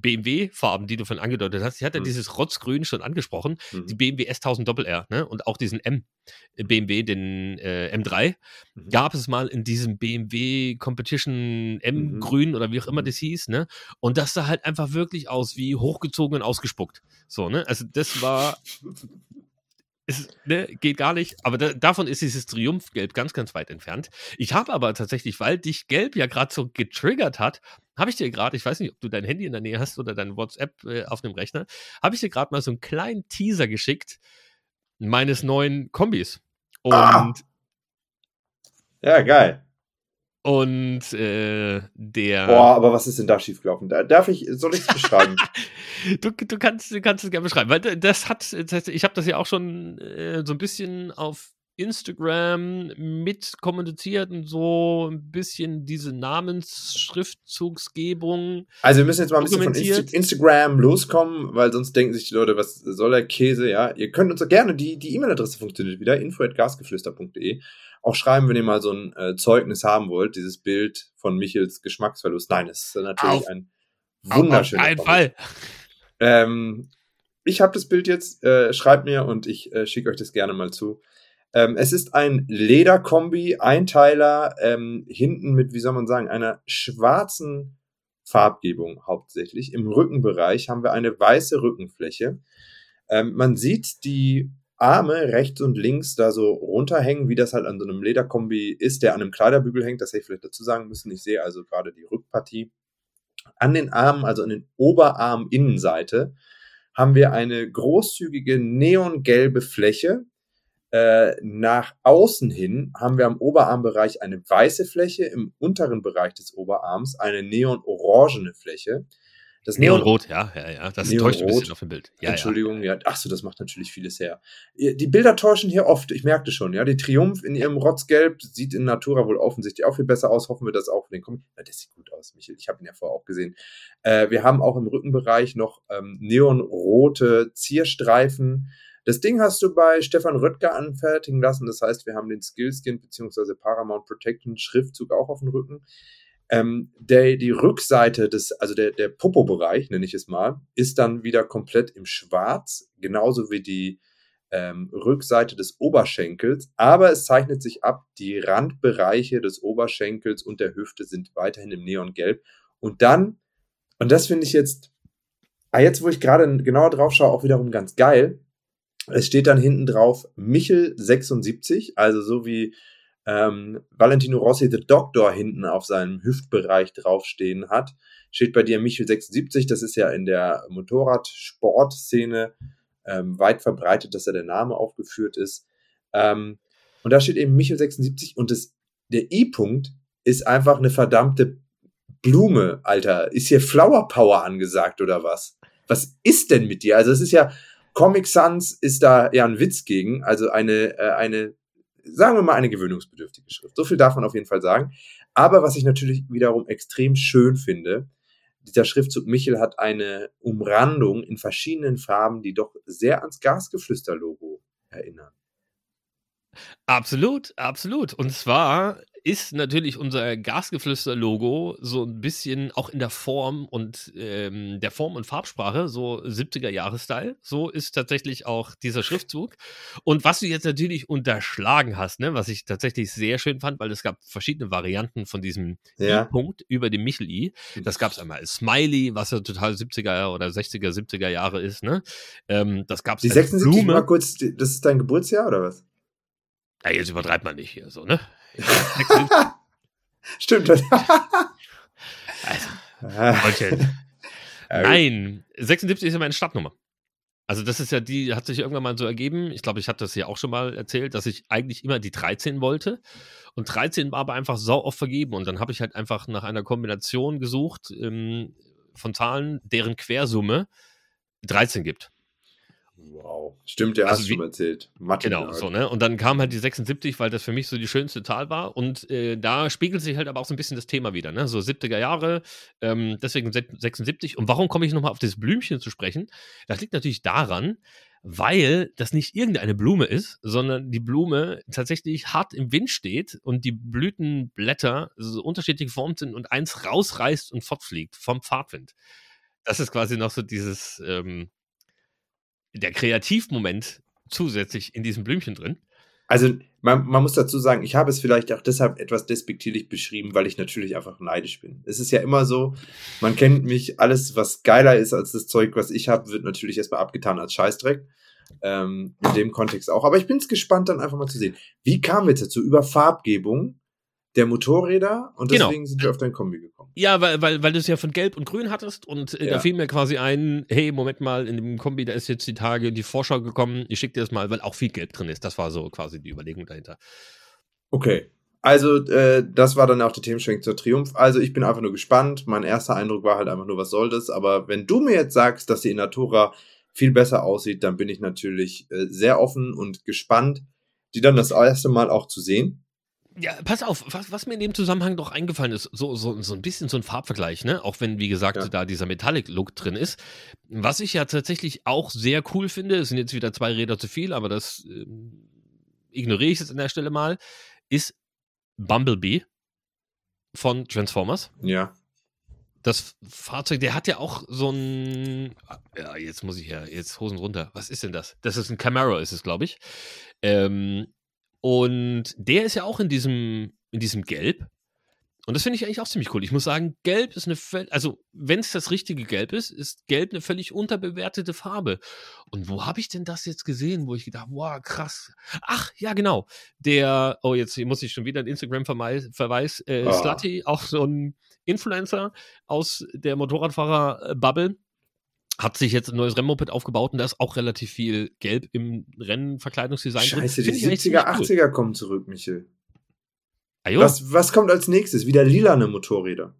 BMW-Farben, die du von angedeutet hast. Ich hatte mhm. dieses Rotzgrün schon angesprochen, mhm. die BMW S1000 Doppel R, ne? Und auch diesen M äh, BMW, den äh, M3, mhm. gab es mal in diesem BMW Competition M mhm. Oder wie auch immer mhm. das hieß, ne? Und das sah halt einfach wirklich aus wie hochgezogen und ausgespuckt. So, ne? Also das war ist, ne, geht gar nicht. Aber da, davon ist dieses Triumphgelb ganz, ganz weit entfernt. Ich habe aber tatsächlich, weil dich Gelb ja gerade so getriggert hat, habe ich dir gerade, ich weiß nicht, ob du dein Handy in der Nähe hast oder dein WhatsApp äh, auf dem Rechner, habe ich dir gerade mal so einen kleinen Teaser geschickt meines neuen Kombis. Und ah. ja, geil. Und äh, der. Boah, aber was ist denn da schiefgelaufen? darf ich, soll ich es beschreiben? du, du, kannst, du kannst es gerne beschreiben, weil das hat, ich habe das ja auch schon äh, so ein bisschen auf Instagram mit kommuniziert und so ein bisschen diese Namensschriftzugsgebung. Also wir müssen jetzt mal ein bisschen von Inst Instagram loskommen, weil sonst denken sich die Leute, was soll der Käse, ja. Ihr könnt uns gerne, die E-Mail-Adresse funktioniert wieder, info.gasgeflüster.de auch schreiben, wenn ihr mal so ein äh, Zeugnis haben wollt, dieses Bild von Michels Geschmacksverlust. Nein, es ist natürlich auf, ein wunderschöner Auf jeden Fall. Ähm, ich habe das Bild jetzt, äh, schreibt mir und ich äh, schicke euch das gerne mal zu. Ähm, es ist ein Lederkombi, Einteiler, ähm, hinten mit, wie soll man sagen, einer schwarzen Farbgebung hauptsächlich. Im Rückenbereich haben wir eine weiße Rückenfläche. Ähm, man sieht die Arme rechts und links da so runterhängen, wie das halt an so einem Lederkombi ist, der an einem Kleiderbügel hängt. Das hätte ich vielleicht dazu sagen müssen. Ich sehe also gerade die Rückpartie. An den Armen, also an den Oberarm-Innenseite, haben wir eine großzügige neongelbe Fläche. Äh, nach außen hin haben wir am Oberarmbereich eine weiße Fläche, im unteren Bereich des Oberarms eine neonorangene Fläche. Das Neonrot, ja, ja, ja. Das Neonrot. täuscht ein bisschen auf dem Bild. Ja, Entschuldigung, ja. ja. Ach so, das macht natürlich vieles her. Die Bilder täuschen hier oft, ich merkte schon, ja. Die Triumph in ihrem Rotzgelb sieht in Natura wohl offensichtlich auch viel besser aus. Hoffen wir das auch für den Kommen. Ja, das sieht gut aus, Michael. Ich habe ihn ja vorher auch gesehen. Äh, wir haben auch im Rückenbereich noch ähm, neonrote Zierstreifen. Das Ding hast du bei Stefan Röttger anfertigen lassen. Das heißt, wir haben den Skillskin bzw. Paramount Protection Schriftzug auch auf dem Rücken. Ähm, der, die Rückseite des, also der, der Popo-Bereich, nenne ich es mal, ist dann wieder komplett im Schwarz, genauso wie die ähm, Rückseite des Oberschenkels. Aber es zeichnet sich ab, die Randbereiche des Oberschenkels und der Hüfte sind weiterhin im Neongelb. Und dann, und das finde ich jetzt, ah, jetzt wo ich gerade genauer drauf schaue, auch wiederum ganz geil. Es steht dann hinten drauf Michel 76, also so wie ähm, Valentino Rossi The Doctor hinten auf seinem Hüftbereich draufstehen hat, steht bei dir Michel 76. Das ist ja in der Motorradsportszene ähm, weit verbreitet, dass da der Name aufgeführt ist. Ähm, und da steht eben Michel 76 und das, der I-Punkt ist einfach eine verdammte Blume, Alter. Ist hier Flower Power angesagt oder was? Was ist denn mit dir? Also es ist ja, Comic Sans ist da ja ein Witz gegen, also eine, äh, eine sagen wir mal, eine gewöhnungsbedürftige Schrift. So viel darf man auf jeden Fall sagen. Aber was ich natürlich wiederum extrem schön finde, dieser Schriftzug Michel hat eine Umrandung in verschiedenen Farben, die doch sehr ans Gasgeflüster-Logo erinnern. Absolut, absolut. Und zwar ist natürlich unser Gasgeflüster-Logo so ein bisschen auch in der Form und ähm, der Form und Farbsprache, so 70er-Jahre-Style. So ist tatsächlich auch dieser Schriftzug. Und was du jetzt natürlich unterschlagen hast, ne, was ich tatsächlich sehr schön fand, weil es gab verschiedene Varianten von diesem ja. I-Punkt über dem Michel-I. Das gab es einmal als Smiley, was ja total 70er oder 60er, 70er Jahre ist. Ne? Ähm, das gab es Die 76 Blume. mal kurz, das ist dein Geburtsjahr oder was? Ja, jetzt übertreibt man nicht hier so, ne? Stimmt. also, Nein, 76 ist ja meine Stadtnummer. Also das ist ja die, hat sich irgendwann mal so ergeben. Ich glaube, ich hatte das ja auch schon mal erzählt, dass ich eigentlich immer die 13 wollte. Und 13 war aber einfach sau oft vergeben. Und dann habe ich halt einfach nach einer Kombination gesucht ähm, von Zahlen, deren Quersumme 13 gibt. Wow. Stimmt, der also hast du schon erzählt. Mathe genau, so, ne? Und dann kam halt die 76, weil das für mich so die schönste Zahl war. Und äh, da spiegelt sich halt aber auch so ein bisschen das Thema wieder, ne? So 70er Jahre, ähm, deswegen 76. Und warum komme ich nochmal auf das Blümchen zu sprechen? Das liegt natürlich daran, weil das nicht irgendeine Blume ist, sondern die Blume tatsächlich hart im Wind steht und die Blütenblätter so unterschiedlich geformt sind und eins rausreißt und fortfliegt vom Fahrtwind. Das ist quasi noch so dieses, ähm, der Kreativmoment zusätzlich in diesem Blümchen drin. Also man, man, muss dazu sagen, ich habe es vielleicht auch deshalb etwas despektierlich beschrieben, weil ich natürlich einfach neidisch bin. Es ist ja immer so, man kennt mich, alles, was geiler ist als das Zeug, was ich habe, wird natürlich erstmal abgetan als Scheißdreck. Ähm, in dem Kontext auch. Aber ich bin es gespannt, dann einfach mal zu sehen. Wie kam wir dazu? Über Farbgebung der Motorräder und genau. deswegen genau. sind wir auf dein Kombi gekommen. Ja, weil, weil, weil du es ja von Gelb und Grün hattest und äh, ja. da fiel mir quasi ein, hey, Moment mal, in dem Kombi, da ist jetzt die Tage die Vorschau gekommen, ich schicke dir das mal, weil auch viel Gelb drin ist. Das war so quasi die Überlegung dahinter. Okay. Also, äh, das war dann auch der Themenschwenk zur Triumph. Also, ich bin einfach nur gespannt. Mein erster Eindruck war halt einfach nur, was soll das? Aber wenn du mir jetzt sagst, dass die Inatura viel besser aussieht, dann bin ich natürlich äh, sehr offen und gespannt, die dann das erste Mal auch zu sehen. Ja, pass auf, was, was, mir in dem Zusammenhang doch eingefallen ist, so, so, so ein bisschen so ein Farbvergleich, ne? Auch wenn, wie gesagt, ja. da dieser Metallic-Look drin ist. Was ich ja tatsächlich auch sehr cool finde, es sind jetzt wieder zwei Räder zu viel, aber das äh, ignoriere ich jetzt an der Stelle mal, ist Bumblebee von Transformers. Ja. Das Fahrzeug, der hat ja auch so ein. Ja, jetzt muss ich ja, jetzt Hosen runter. Was ist denn das? Das ist ein Camaro, ist es, glaube ich. Ähm, und der ist ja auch in diesem, in diesem Gelb. Und das finde ich eigentlich auch ziemlich cool. Ich muss sagen, Gelb ist eine, also wenn es das richtige Gelb ist, ist Gelb eine völlig unterbewertete Farbe. Und wo habe ich denn das jetzt gesehen, wo ich gedacht, wow, krass. Ach, ja, genau. Der, oh, jetzt muss ich schon wieder einen Instagram-Verweis, äh, Ah. Slutty, auch so ein Influencer aus der Motorradfahrer-Bubble, hat sich jetzt ein neues Rennmoped aufgebaut und da ist auch relativ viel Gelb im Rennverkleidungsdesign drin. Scheiße, die ich eigentlich 70er, ziemlich cool. 80er kommen zurück, Michel. Ah. Was, was kommt als nächstes? Wieder lilane Motorräder.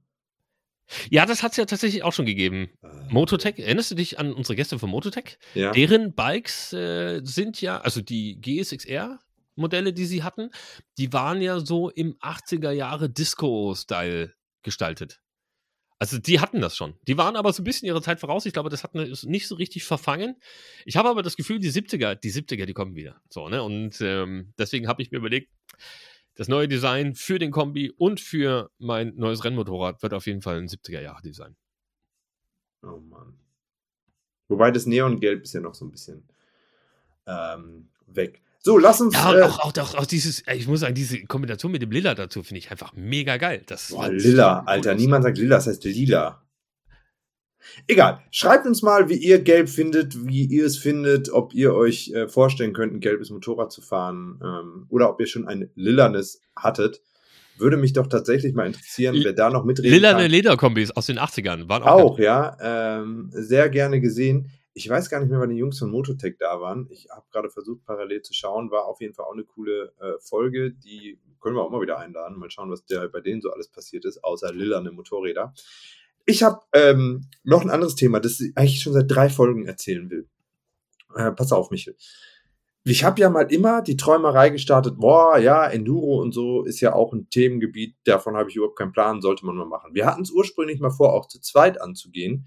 Ja, das hat es ja tatsächlich auch schon gegeben. Äh, Mototech, erinnerst du dich an unsere Gäste von Mototech? Ja. Deren Bikes äh, sind ja, also die GSXR-Modelle, die sie hatten, die waren ja so im 80er Jahre Disco-Style gestaltet. Also die hatten das schon. Die waren aber so ein bisschen ihrer Zeit voraus. Ich glaube, das hat nicht so richtig verfangen. Ich habe aber das Gefühl, die 70er, die 70er, die kommen wieder. So, ne? Und ähm, deswegen habe ich mir überlegt, das neue Design für den Kombi und für mein neues Rennmotorrad wird auf jeden Fall ein 70er-Jahre-Design. Oh Mann. Wobei das Neongelb ist ja noch so ein bisschen ähm, weg. So, lass uns. Ja, äh, auch, auch, auch, auch dieses, ich muss sagen, diese Kombination mit dem Lila dazu finde ich einfach mega geil. Das Boah, lila, Alter. Niemand sagt lila, das heißt lila. Egal. Schreibt uns mal, wie ihr Gelb findet, wie ihr es findet, ob ihr euch äh, vorstellen könnt, ein gelbes Motorrad zu fahren ähm, oder ob ihr schon ein lilanes hattet. Würde mich doch tatsächlich mal interessieren, wer da noch mitreden Lilane kann. Lederkombis aus den 80ern waren auch. Auch, ja. Ähm, sehr gerne gesehen. Ich weiß gar nicht mehr, wann die Jungs von Mototech da waren. Ich habe gerade versucht, parallel zu schauen. War auf jeden Fall auch eine coole äh, Folge. Die können wir auch mal wieder einladen. Mal schauen, was der, bei denen so alles passiert ist, außer lilane Motorräder. Ich habe ähm, noch ein anderes Thema, das ich eigentlich schon seit drei Folgen erzählen will. Äh, pass auf, Michel. Ich habe ja mal immer die Träumerei gestartet, boah, ja, Enduro und so ist ja auch ein Themengebiet, davon habe ich überhaupt keinen Plan, sollte man mal machen. Wir hatten es ursprünglich mal vor, auch zu zweit anzugehen,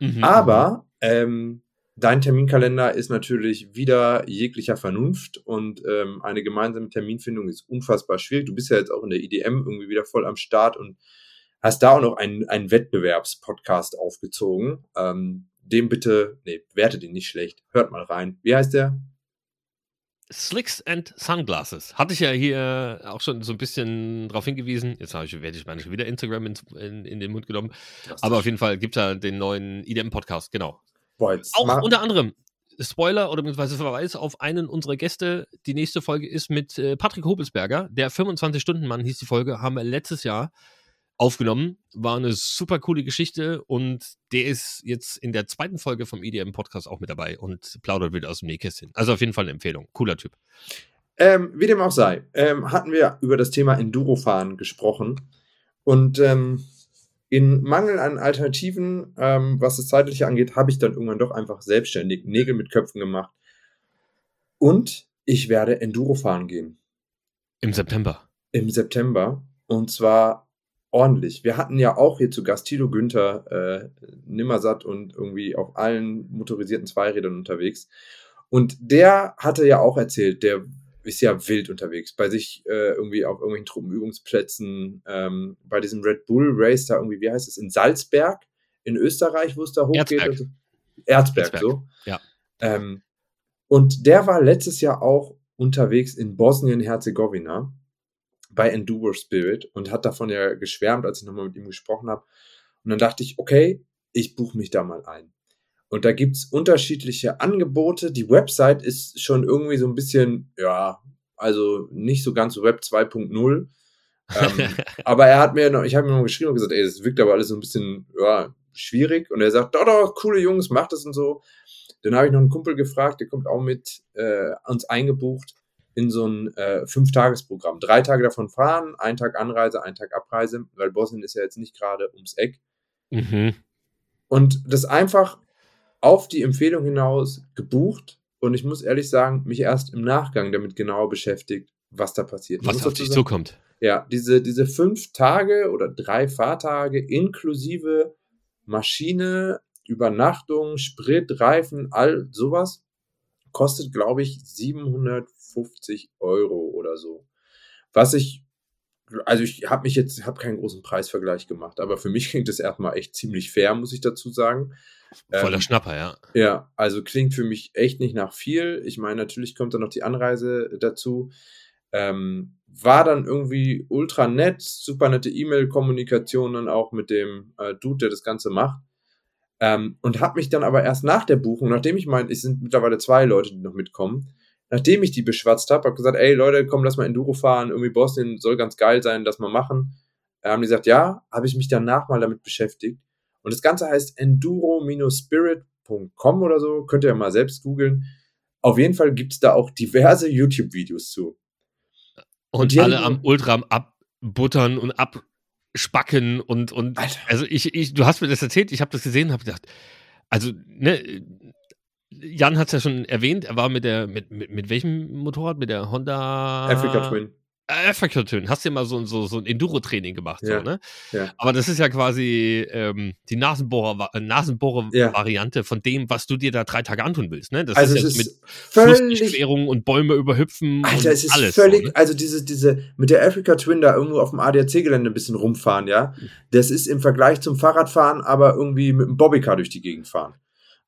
Mhm. aber ähm, dein Terminkalender ist natürlich wieder jeglicher Vernunft und ähm, eine gemeinsame Terminfindung ist unfassbar schwierig. Du bist ja jetzt auch in der IDM irgendwie wieder voll am Start und hast da auch noch einen, einen Wettbewerbspodcast aufgezogen. Ähm, dem bitte, nee, wertet ihn nicht schlecht. Hört mal rein. Wie heißt der? Slicks and Sunglasses. Hatte ich ja hier auch schon so ein bisschen drauf hingewiesen. Jetzt habe ich, werde ich meine schon wieder Instagram in, in, in den Mund genommen. Aber auf jeden Fall gibt es ja den neuen IDM-Podcast, genau. Boah, jetzt Auch mach- unter anderem Spoiler oder beziehungsweise Verweis auf einen unserer Gäste. Die nächste Folge ist mit äh, Patrick Hobelsberger. Der 25-Stunden-Mann hieß die Folge, haben wir letztes Jahr aufgenommen. War eine super coole Geschichte und der ist jetzt in der zweiten Folge vom IDM-Podcast auch mit dabei und plaudert wieder aus dem Nähkästchen. Also auf jeden Fall eine Empfehlung. Cooler Typ. Ähm, wie dem auch sei, ähm, hatten wir über das Thema Endurofahren gesprochen. Und ähm, in Mangel an Alternativen, ähm, was das Zeitliche angeht, habe ich dann irgendwann doch einfach selbstständig Nägel mit Köpfen gemacht. Und ich werde Enduro fahren gehen Im September. im September. Und zwar ordentlich. Wir hatten ja auch hier zu Gast Tilo Günther, äh, Nimmersatt und irgendwie auf allen motorisierten Zweirädern unterwegs. Und der hatte ja auch erzählt, der ist ja wild unterwegs, bei sich äh, irgendwie auf irgendwelchen Truppenübungsplätzen, ähm, bei diesem Red Bull Race da irgendwie, wie heißt es, in Salzberg, in Österreich, wo es da hochgeht. Erzberg. so. Erzberg, Erzberg, so. ja. Ähm, und der war letztes Jahr auch unterwegs in Bosnien-Herzegowina bei Enduro Spirit und hat davon ja geschwärmt, als ich nochmal mit ihm gesprochen habe. Und dann dachte ich, okay, ich buche mich da mal ein. Und da gibt's unterschiedliche Angebote. Die Website ist schon irgendwie so ein bisschen, ja, also nicht so ganz Web 2.0. ähm, aber er hat mir noch, ich habe ihm noch geschrieben und gesagt, ey, das wirkt aber alles so ein bisschen, ja, schwierig. Und er sagt, doch, doch, coole Jungs, macht das und so. Dann habe ich noch einen Kumpel gefragt, der kommt auch mit äh, uns eingebucht in so ein äh, Fünf-Tages-Programm. Drei Tage davon fahren, ein Tag Anreise, ein Tag Abreise, weil Bosnien ist ja jetzt nicht gerade ums Eck. mhm. Und das einfach auf die Empfehlung hinaus gebucht. Und ich muss ehrlich sagen, mich erst im Nachgang damit genauer beschäftigt, was da passiert. Was auf dich zukommt. ja, diese, diese fünf Tage oder drei Fahrtage inklusive Maschine, Übernachtung, Sprit, Reifen, all sowas, kostet, glaube ich, 750 Euro oder so. Was ich, also ich habe mich jetzt, habe keinen großen Preisvergleich gemacht, aber für mich klingt das erstmal echt ziemlich fair, muss ich dazu sagen. Voller Ähm, Schnapper, ja. ja, also klingt für mich echt nicht nach viel. Ich meine, natürlich kommt dann noch die Anreise dazu. Ähm, war dann irgendwie ultra nett, super nette E-Mail-Kommunikation dann auch mit dem äh, Dude, der das Ganze macht. Ähm, und habe mich dann aber erst nach der Buchung, nachdem ich meine, es sind mittlerweile zwei Leute, die noch mitkommen, nachdem ich die beschwatzt habe, habe gesagt, ey Leute, komm, lass mal Enduro fahren, irgendwie Bosnien soll ganz geil sein, lass mal machen. Äh, haben die gesagt, ja, habe ich mich danach mal damit beschäftigt. Und das Ganze heißt enduro-spirit.com oder so, könnt ihr ja mal selbst googeln. Auf jeden Fall gibt es da auch diverse YouTube-Videos zu. Und, und alle am Ultra am abbuttern und abspacken und, und Alter. also ich, ich, du hast mir das erzählt, ich habe das gesehen, habe gedacht, also, ne, Jan hat es ja schon erwähnt, er war mit der, mit, mit, mit welchem Motorrad? Mit der Honda Africa Twin. Africa-Tönen, hast du ja mal so, so, so ein Enduro-Training gemacht, ja. so, ne? Ja. Aber das ist ja quasi ähm, die Nasenbohrer-Variante äh, von dem, was du dir da drei Tage antun willst, ne? Das also ist ja mit völlig und Bäume überhüpfen Alter, es ist alles, völlig, so, ne? also diese, diese, mit der Africa Twin da irgendwo auf dem ADAC-Gelände ein bisschen rumfahren, ja? Das ist im Vergleich zum Fahrradfahren aber irgendwie mit einem Bobbycar durch die Gegend fahren.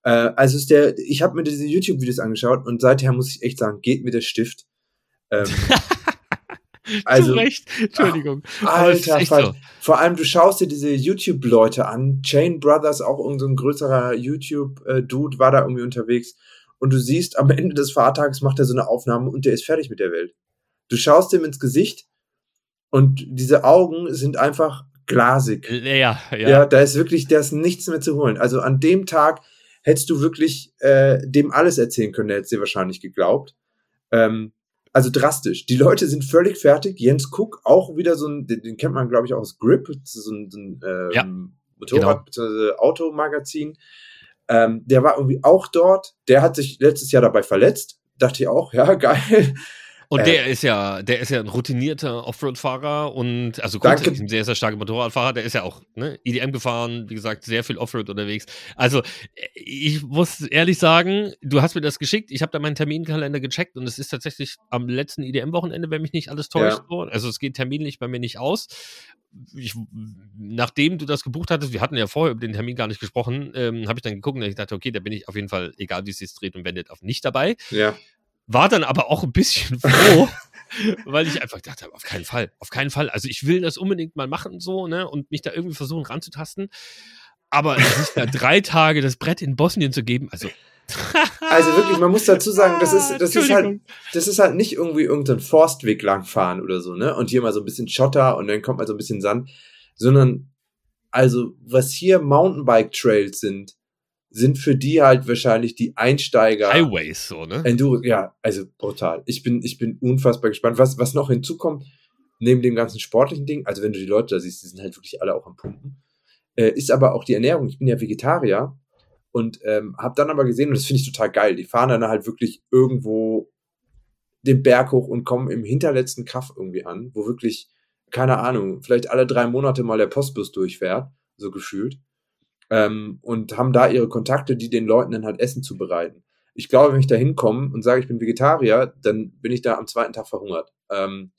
Äh, also ist der, ich habe mir diese YouTube-Videos angeschaut und seither muss ich echt sagen, geht mir der Stift. Ähm, Also, Zu Recht. Entschuldigung. Ach, Alter, so. vor allem du schaust dir diese YouTube-Leute an. Chain Brothers, auch irgendein so größerer YouTube-Dude, war da irgendwie unterwegs. Und du siehst, am Ende des Fahrtags macht er so eine Aufnahme und der ist fertig mit der Welt. Du schaust ihm ins Gesicht und diese Augen sind einfach glasig. Ja, ja. Ja, da ist wirklich, da ist nichts mehr zu holen. Also an dem Tag hättest du wirklich äh, dem alles erzählen können, der hätte dir wahrscheinlich geglaubt. Ähm, also drastisch. Die Leute sind völlig fertig. Jens Cook auch wieder so ein, den, den kennt man glaube ich auch aus Grip, so ein, so ein ähm, ja, Motorrad- genau. Automagazin. Ähm, der war irgendwie auch dort. Der hat sich letztes Jahr dabei verletzt. Dachte ich auch, ja, geil. Und äh, der ist ja, der ist ja ein routinierter Offroad-Fahrer und also grundsätzlich ein sehr, sehr starker Motorradfahrer. Der ist ja auch ne, EDM gefahren, wie gesagt, sehr viel Offroad unterwegs. Also ich muss ehrlich sagen, du hast mir das geschickt. Ich habe da meinen Terminkalender gecheckt und es ist tatsächlich am letzten EDM-Wochenende, wenn mich nicht alles täuscht. Ja. Also es geht terminlich bei mir nicht aus. Ich, nachdem du das gebucht hattest, wir hatten ja vorher über den Termin gar nicht gesprochen, ähm, habe ich dann geguckt und ich dachte, okay, da bin ich auf jeden Fall, egal wie es sich dreht und wendet, auf nicht dabei. Ja. War dann aber auch ein bisschen froh, weil ich einfach dachte, auf keinen Fall, auf keinen Fall. Also ich will das unbedingt mal machen so, ne, und mich da irgendwie versuchen ranzutasten. Aber sich da drei Tage das Brett in Bosnien zu geben, also also wirklich, man muss dazu sagen, das ist, das ist halt, das ist halt nicht irgendwie irgendein Forstweg langfahren oder so, ne? Und hier mal so ein bisschen Schotter und dann kommt mal so ein bisschen Sand, sondern also was hier Mountainbike Trails sind, sind für die halt wahrscheinlich die Einsteiger. Highways, so, ne? Enduro, ja, also brutal. Ich bin, ich bin unfassbar gespannt. Was, was noch hinzukommt, neben dem ganzen sportlichen Ding, also wenn du die Leute da siehst, die sind halt wirklich alle auch am Pumpen, äh, ist aber auch die Ernährung. Ich bin ja Vegetarier und ähm, habe dann aber gesehen, und das finde ich total geil, die fahren dann halt wirklich irgendwo den Berg hoch und kommen im hinterletzten Kaff irgendwie an, wo wirklich, keine Ahnung, vielleicht alle drei Monate mal der Postbus durchfährt, so gefühlt ähm, und haben da ihre Kontakte, die den Leuten dann halt Essen zubereiten. Ich glaube, wenn ich da hinkomme und sage, ich bin Vegetarier, dann bin ich da am zweiten Tag verhungert. Ähm,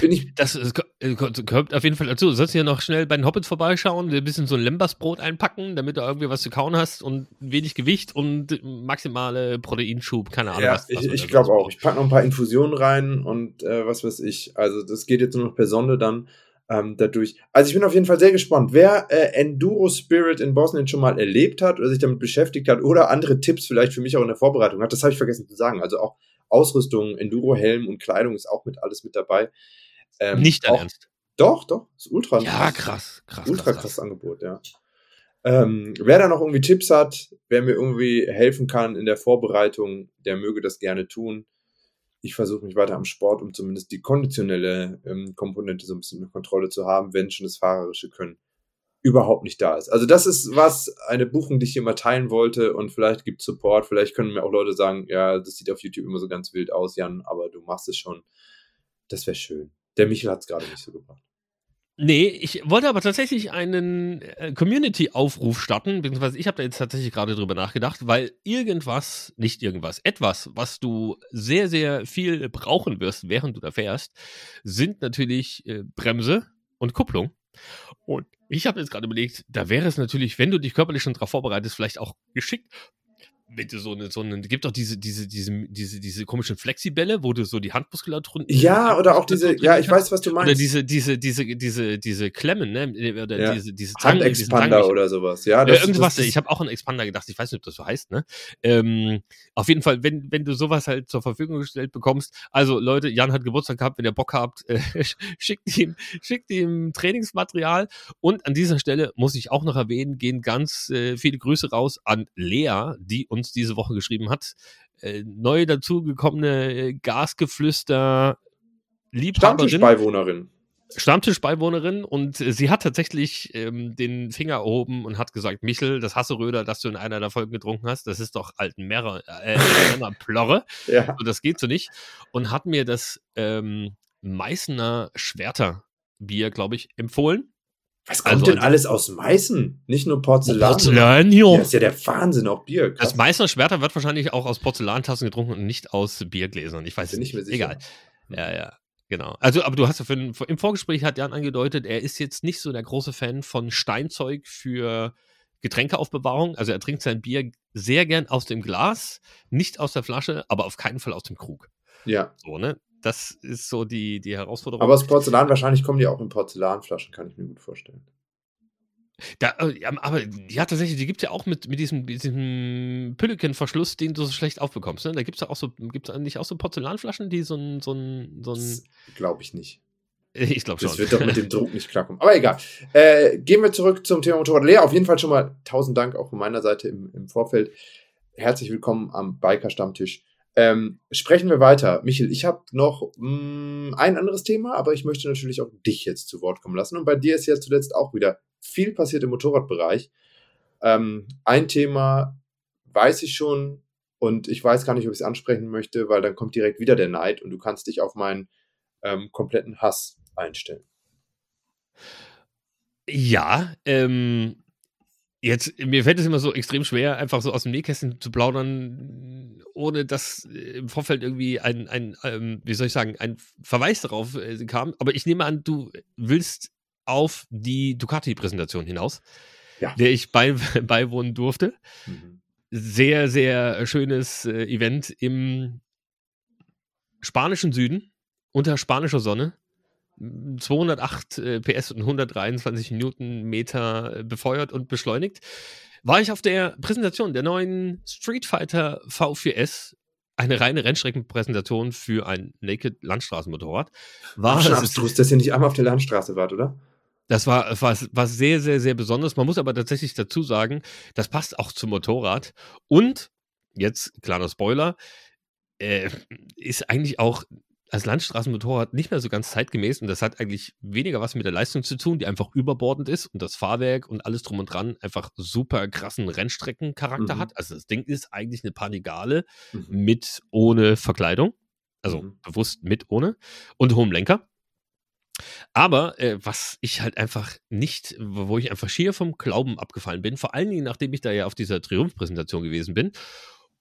bin ich das gehört auf jeden Fall dazu. Du sollst ja noch schnell bei den Hobbits vorbeischauen, ein bisschen so ein Lembersbrot einpacken, damit du irgendwie was zu kauen hast und wenig Gewicht und maximale Proteinschub, keine Ahnung. Ja, was, was ich, ich glaube auch. Ich packe noch ein paar Infusionen rein und äh, was weiß ich. Also das geht jetzt nur noch per Sonde dann ähm, dadurch. Also ich bin auf jeden Fall sehr gespannt, wer äh, Enduro Spirit in Bosnien schon mal erlebt hat oder sich damit beschäftigt hat oder andere Tipps vielleicht für mich auch in der Vorbereitung hat. Das habe ich vergessen zu sagen. Also auch Ausrüstung, Enduro-Helm und Kleidung ist auch mit alles mit dabei. Ähm, Nicht dein Ernst. Doch, doch, ist ultra Ja, krass, krass. Ultra krass, krass Angebot, ja. Ähm, wer da noch irgendwie Tipps hat, wer mir irgendwie helfen kann in der Vorbereitung, der möge das gerne tun ich versuche mich weiter am Sport, um zumindest die konditionelle ähm, Komponente so ein bisschen in Kontrolle zu haben, wenn schon das fahrerische Können überhaupt nicht da ist. Also das ist was, eine Buchung, die ich mal teilen wollte und vielleicht gibt Support, vielleicht können mir auch Leute sagen, ja, das sieht auf YouTube immer so ganz wild aus, Jan, aber du machst es schon. Das wäre schön. Der Michel hat es gerade nicht so gemacht. Nee, ich wollte aber tatsächlich einen äh, Community-Aufruf starten, beziehungsweise ich habe da jetzt tatsächlich gerade drüber nachgedacht, weil irgendwas, nicht irgendwas, etwas, was du sehr, sehr viel brauchen wirst, während du da fährst, sind natürlich äh, Bremse und Kupplung. Und ich habe jetzt gerade überlegt, da wäre es natürlich, wenn du dich körperlich schon darauf vorbereitest, vielleicht auch geschickt, du so eine, so eine, gibt doch diese, diese, diese, diese, diese komischen Flexibälle, wo du so die Handmuskulatur Ja, oder auch diese, ja, ich weiß, was du meinst. Oder diese, diese, diese, diese, diese Klemmen, ne? Oder Ja. diese, diese Zangen, Handexpander Zangen- oder sowas. Ja, das, irgendwas, das, ich habe auch an Expander gedacht, ich weiß nicht, ob das so heißt, ne? Ähm, auf jeden Fall, wenn, wenn du sowas halt zur Verfügung gestellt bekommst, also Leute, Jan hat Geburtstag gehabt, wenn ihr Bock habt, äh, schickt ihm, schickt ihm Trainingsmaterial. Und an dieser Stelle muss ich auch noch erwähnen, gehen ganz äh, viele Grüße raus an Lea, die uns diese Woche geschrieben hat. Äh, neu dazugekommene äh, Gasgeflüster Liebhaberin. Stammtischbeiwohnerin. Stammtischbeiwohnerin und äh, sie hat tatsächlich ähm, den Finger erhoben und hat gesagt, Michel, das Hasseröder, das du in einer der Folgen getrunken hast, das ist doch alten Männer, äh, Männerplorre Ja. und das geht so nicht und hat mir das ähm, Meißner Schwerter Bier, glaube ich, empfohlen. Was kommt Also- denn alles aus Meißen? Nicht nur Porzellan. Porzellan, jo. ist ja der Wahnsinn, auch Bier. Krass. Das Meißner Schwerter wird wahrscheinlich auch aus Porzellantassen getrunken und nicht aus Biergläsern. Ich weiß es nicht mehr sicher. Egal. Ja, ja. Genau. Also, aber du hast ja für, im Vorgespräch hat Jan angedeutet, er ist jetzt nicht so der große Fan von Steinzeug für Getränkeaufbewahrung. Also er trinkt sein Bier sehr gern aus dem Glas, nicht aus der Flasche, aber auf keinen Fall aus dem Krug. Ja. So, ne? Das ist so die, die Herausforderung. Aber aus Porzellan, wahrscheinlich kommen die auch in Porzellanflaschen, kann ich mir gut vorstellen. Da, äh, aber ja, tatsächlich, die gibt es ja auch mit, mit diesem, diesem Pülliken-Verschluss, den du so schlecht aufbekommst. Ne? Da gibt es ja auch so, gibt's eigentlich auch so Porzellanflaschen, die so ein, so ein, so ein glaube ich nicht. ich glaube schon. Das wird doch mit dem Druck nicht klarkommen. Aber egal. Äh, gehen wir zurück zum Thema Motorrad. Lea, auf jeden Fall schon mal tausend Dank auch von meiner Seite im, im Vorfeld. Herzlich willkommen am Biker-Stammtisch. Ähm, sprechen wir weiter. Michel, ich habe noch mh, ein anderes Thema, aber ich möchte natürlich auch dich jetzt zu Wort kommen lassen. Und bei dir ist ja zuletzt auch wieder viel passiert im Motorradbereich. Ähm, ein Thema weiß ich schon und ich weiß gar nicht, ob ich es ansprechen möchte, weil dann kommt direkt wieder der Neid und du kannst dich auf meinen ähm, kompletten Hass einstellen. Ja, ähm, jetzt, mir fällt es immer so extrem schwer, einfach so aus dem Nähkästchen zu plaudern, ohne dass äh, im Vorfeld irgendwie ein, ein ähm, wie soll ich sagen, ein Verweis darauf äh, kam. Aber ich nehme an, du willst auf die Ducati-Präsentation hinaus, Ja. der ich bei, beiwohnen durfte. Mhm. Sehr, sehr schönes äh, Event im spanischen Süden, unter spanischer Sonne. 208 äh, PS und 123 Newtonmeter äh, befeuert und beschleunigt. War ich auf der Präsentation der neuen Street Fighter V4S, eine reine Rennstreckenpräsentation für ein Naked Landstraßenmotorrad. War, Ach, abstrus, dass ihr nicht einmal auf der Landstraße wart, oder? das war, war, war sehr, sehr, sehr besonders. Man muss aber tatsächlich dazu sagen, das passt auch zum Motorrad. Und, jetzt kleiner Spoiler, äh, ist eigentlich auch als Landstraßenmotorrad nicht mehr so ganz zeitgemäß und das hat eigentlich weniger was mit der Leistung zu tun, die einfach überbordend ist und das Fahrwerk und alles drum und dran einfach super krassen Rennstreckencharakter Mhm. hat. Also das Ding ist eigentlich eine Panigale Mhm. mit ohne Verkleidung. Also Mhm. bewusst mit ohne und hohem Lenker. Aber äh, was ich halt einfach nicht, wo ich einfach schier vom Glauben abgefallen bin, vor allen Dingen nachdem ich da ja auf dieser Triumph-Präsentation gewesen bin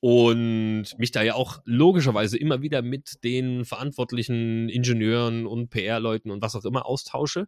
und mich da ja auch logischerweise immer wieder mit den verantwortlichen Ingenieuren und PR-Leuten und was auch immer austausche.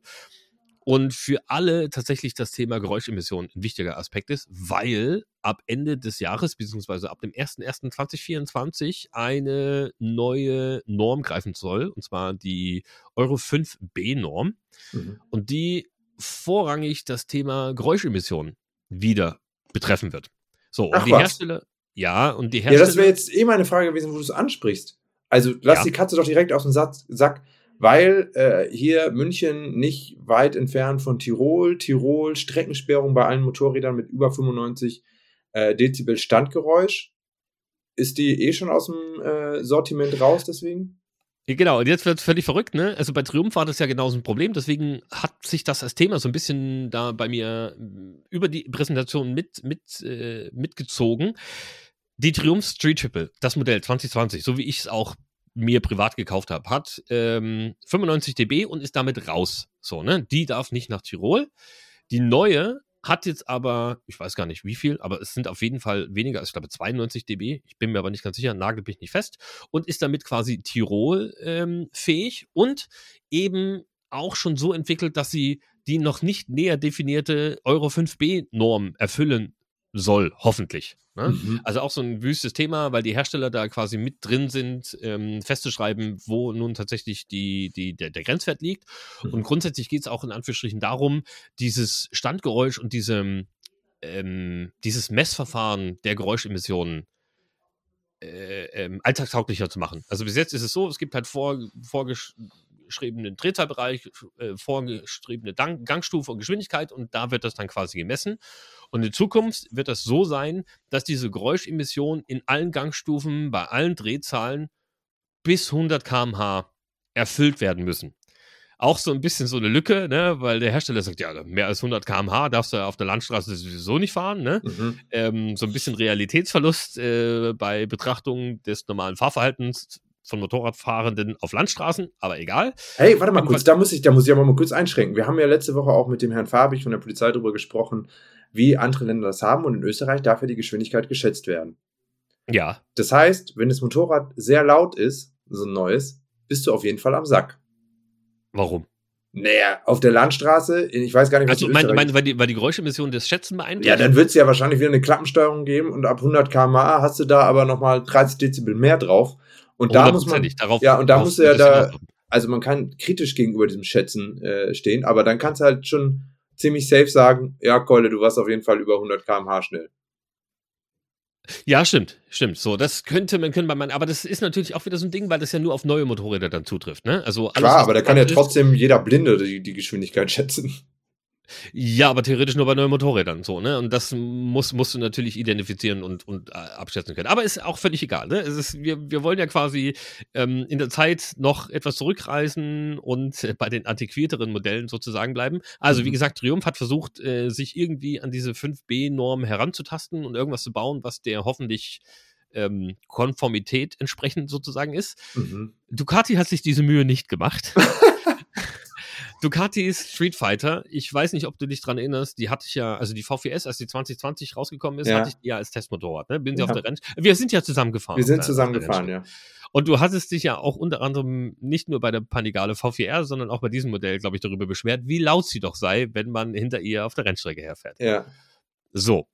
Und für alle tatsächlich das Thema Geräuschemission ein wichtiger Aspekt ist, weil ab Ende des Jahres, beziehungsweise ab dem 01.01.2024 eine neue Norm greifen soll, und zwar die Euro 5B-Norm. Mhm. Und die vorrangig das Thema Geräuschemissionen wieder betreffen wird. So, und Ach die was. Hersteller, ja, und die Ja, Hersteller. das wäre jetzt eh meine Frage gewesen, wo du es ansprichst. Also lass Ja. die Katze doch direkt aus dem Sack, weil äh, hier München nicht weit entfernt von Tirol, Tirol, Streckensperrung bei allen Motorrädern mit über 95 äh, Dezibel Standgeräusch. Ist die eh schon aus dem äh, Sortiment raus deswegen? Ja, Genau, und jetzt wird es völlig verrückt, ne? Also bei Triumph war das ja genauso ein Problem, deswegen hat sich das als Thema so ein bisschen da bei mir über die Präsentation mit, mit, äh, mitgezogen. Die Triumph Street Triple, das Modell 2020, so wie ich es auch mir privat gekauft habe, hat ähm, 95 dB und ist damit raus. So, ne? Die darf nicht nach Tirol. Die neue hat jetzt aber, ich weiß gar nicht wie viel, aber es sind auf jeden Fall weniger, als ich glaube 92 dB. Ich bin mir aber nicht ganz sicher, nagel mich nicht fest. Und ist damit quasi Tirol ähm, fähig und eben auch schon so entwickelt, dass sie die noch nicht näher definierte Euro 5B-Norm erfüllen soll, hoffentlich. Ne? Mhm. Also auch so ein wüstes Thema, weil die Hersteller da quasi mit drin sind, ähm, festzuschreiben, wo nun tatsächlich die, die, der, der Grenzwert liegt. Mhm. Und grundsätzlich geht es auch in Anführungsstrichen darum, dieses Standgeräusch und diese, ähm, dieses Messverfahren der Geräuschemissionen äh, ähm, alltagstauglicher zu machen. Also bis jetzt ist es so, es gibt halt vor, vorgeschriebenen Drehzahlbereich, äh, vorgeschriebene Gang Gangstufe und Geschwindigkeit und da wird das dann quasi gemessen. Und in Zukunft wird das so sein, dass diese Geräuschemissionen in allen Gangstufen, bei allen Drehzahlen bis 100 km/h erfüllt werden müssen. Auch so ein bisschen so eine Lücke, ne? weil der Hersteller sagt, ja, mehr als 100 km/h darfst du auf der Landstraße sowieso nicht fahren. Ne? Mhm. ähm, so ein bisschen Realitätsverlust äh, bei Betrachtung des normalen Fahrverhaltens von Motorradfahrenden auf Landstraßen, aber egal. Hey, warte mal kurz, da muss ich, da muss ich aber mal kurz einschränken. Wir haben ja letzte Woche auch mit dem Herrn Fabich von der Polizei darüber gesprochen, wie andere Länder das haben und in Österreich darf ja die Geschwindigkeit geschätzt werden. Ja, Das heißt, wenn das Motorrad sehr laut ist, so ein neues, bist du auf jeden Fall am Sack. warum? Naja, auf der Landstraße, ich weiß gar nicht, was Also, in meine, Österreich- meine, weil, die, weil die Geräuschemission des Schätzen beeinträchtigt? Ja, dann wird es ja wahrscheinlich wieder eine Klappensteuerung geben und ab 100 km/h hast du da aber nochmal 30 Dezibel mehr drauf. Und da muss man, darauf, ja, und da musst du ja da- also man kann kritisch gegenüber diesem Schätzen äh, stehen, aber dann kannst du halt schon ziemlich safe sagen, ja, Keule, du warst auf jeden Fall über 100 km/h schnell. Ja, stimmt, stimmt. So, das könnte man bei meinen, aber das ist natürlich auch wieder so ein Ding, weil das ja nur auf neue Motorräder dann zutrifft, ne? Also alles, Klar, aber da kann ja trotzdem jeder Blinde die, die Geschwindigkeit schätzen. Ja, aber theoretisch nur bei neuen Motorrädern so, ne? Und das muss, musst du natürlich identifizieren und, und äh, abschätzen können. Aber ist auch völlig egal, ne? Es ist, wir, wir wollen ja quasi ähm, in der Zeit noch etwas zurückreisen und äh, bei den antiquierteren Modellen sozusagen bleiben. Also, wie Mhm. gesagt, Triumph hat versucht, äh, sich irgendwie an diese 5B-Norm heranzutasten und irgendwas zu bauen, was der hoffentlich ähm, Konformität entsprechend sozusagen ist. Mhm. Ducati hat sich diese Mühe nicht gemacht. Ducati ist Street Fighter. Ich weiß nicht, ob du dich dran erinnerst. Die hatte ich ja, also die VVS, als die 2020 rausgekommen ist, Ja. hatte ich die ja als Testmotorrad. Ne? Bin sie Ja. auf der Renn. Wir sind ja zusammengefahren. Wir sind der- zusammen auf der gefahren, Rennstrecke. ja. Und du hattest dich ja auch unter anderem nicht nur bei der Panigale V4R, sondern auch bei diesem Modell, glaube ich, darüber beschwert, wie laut sie doch sei, wenn man hinter ihr auf der Rennstrecke herfährt. Ja. So.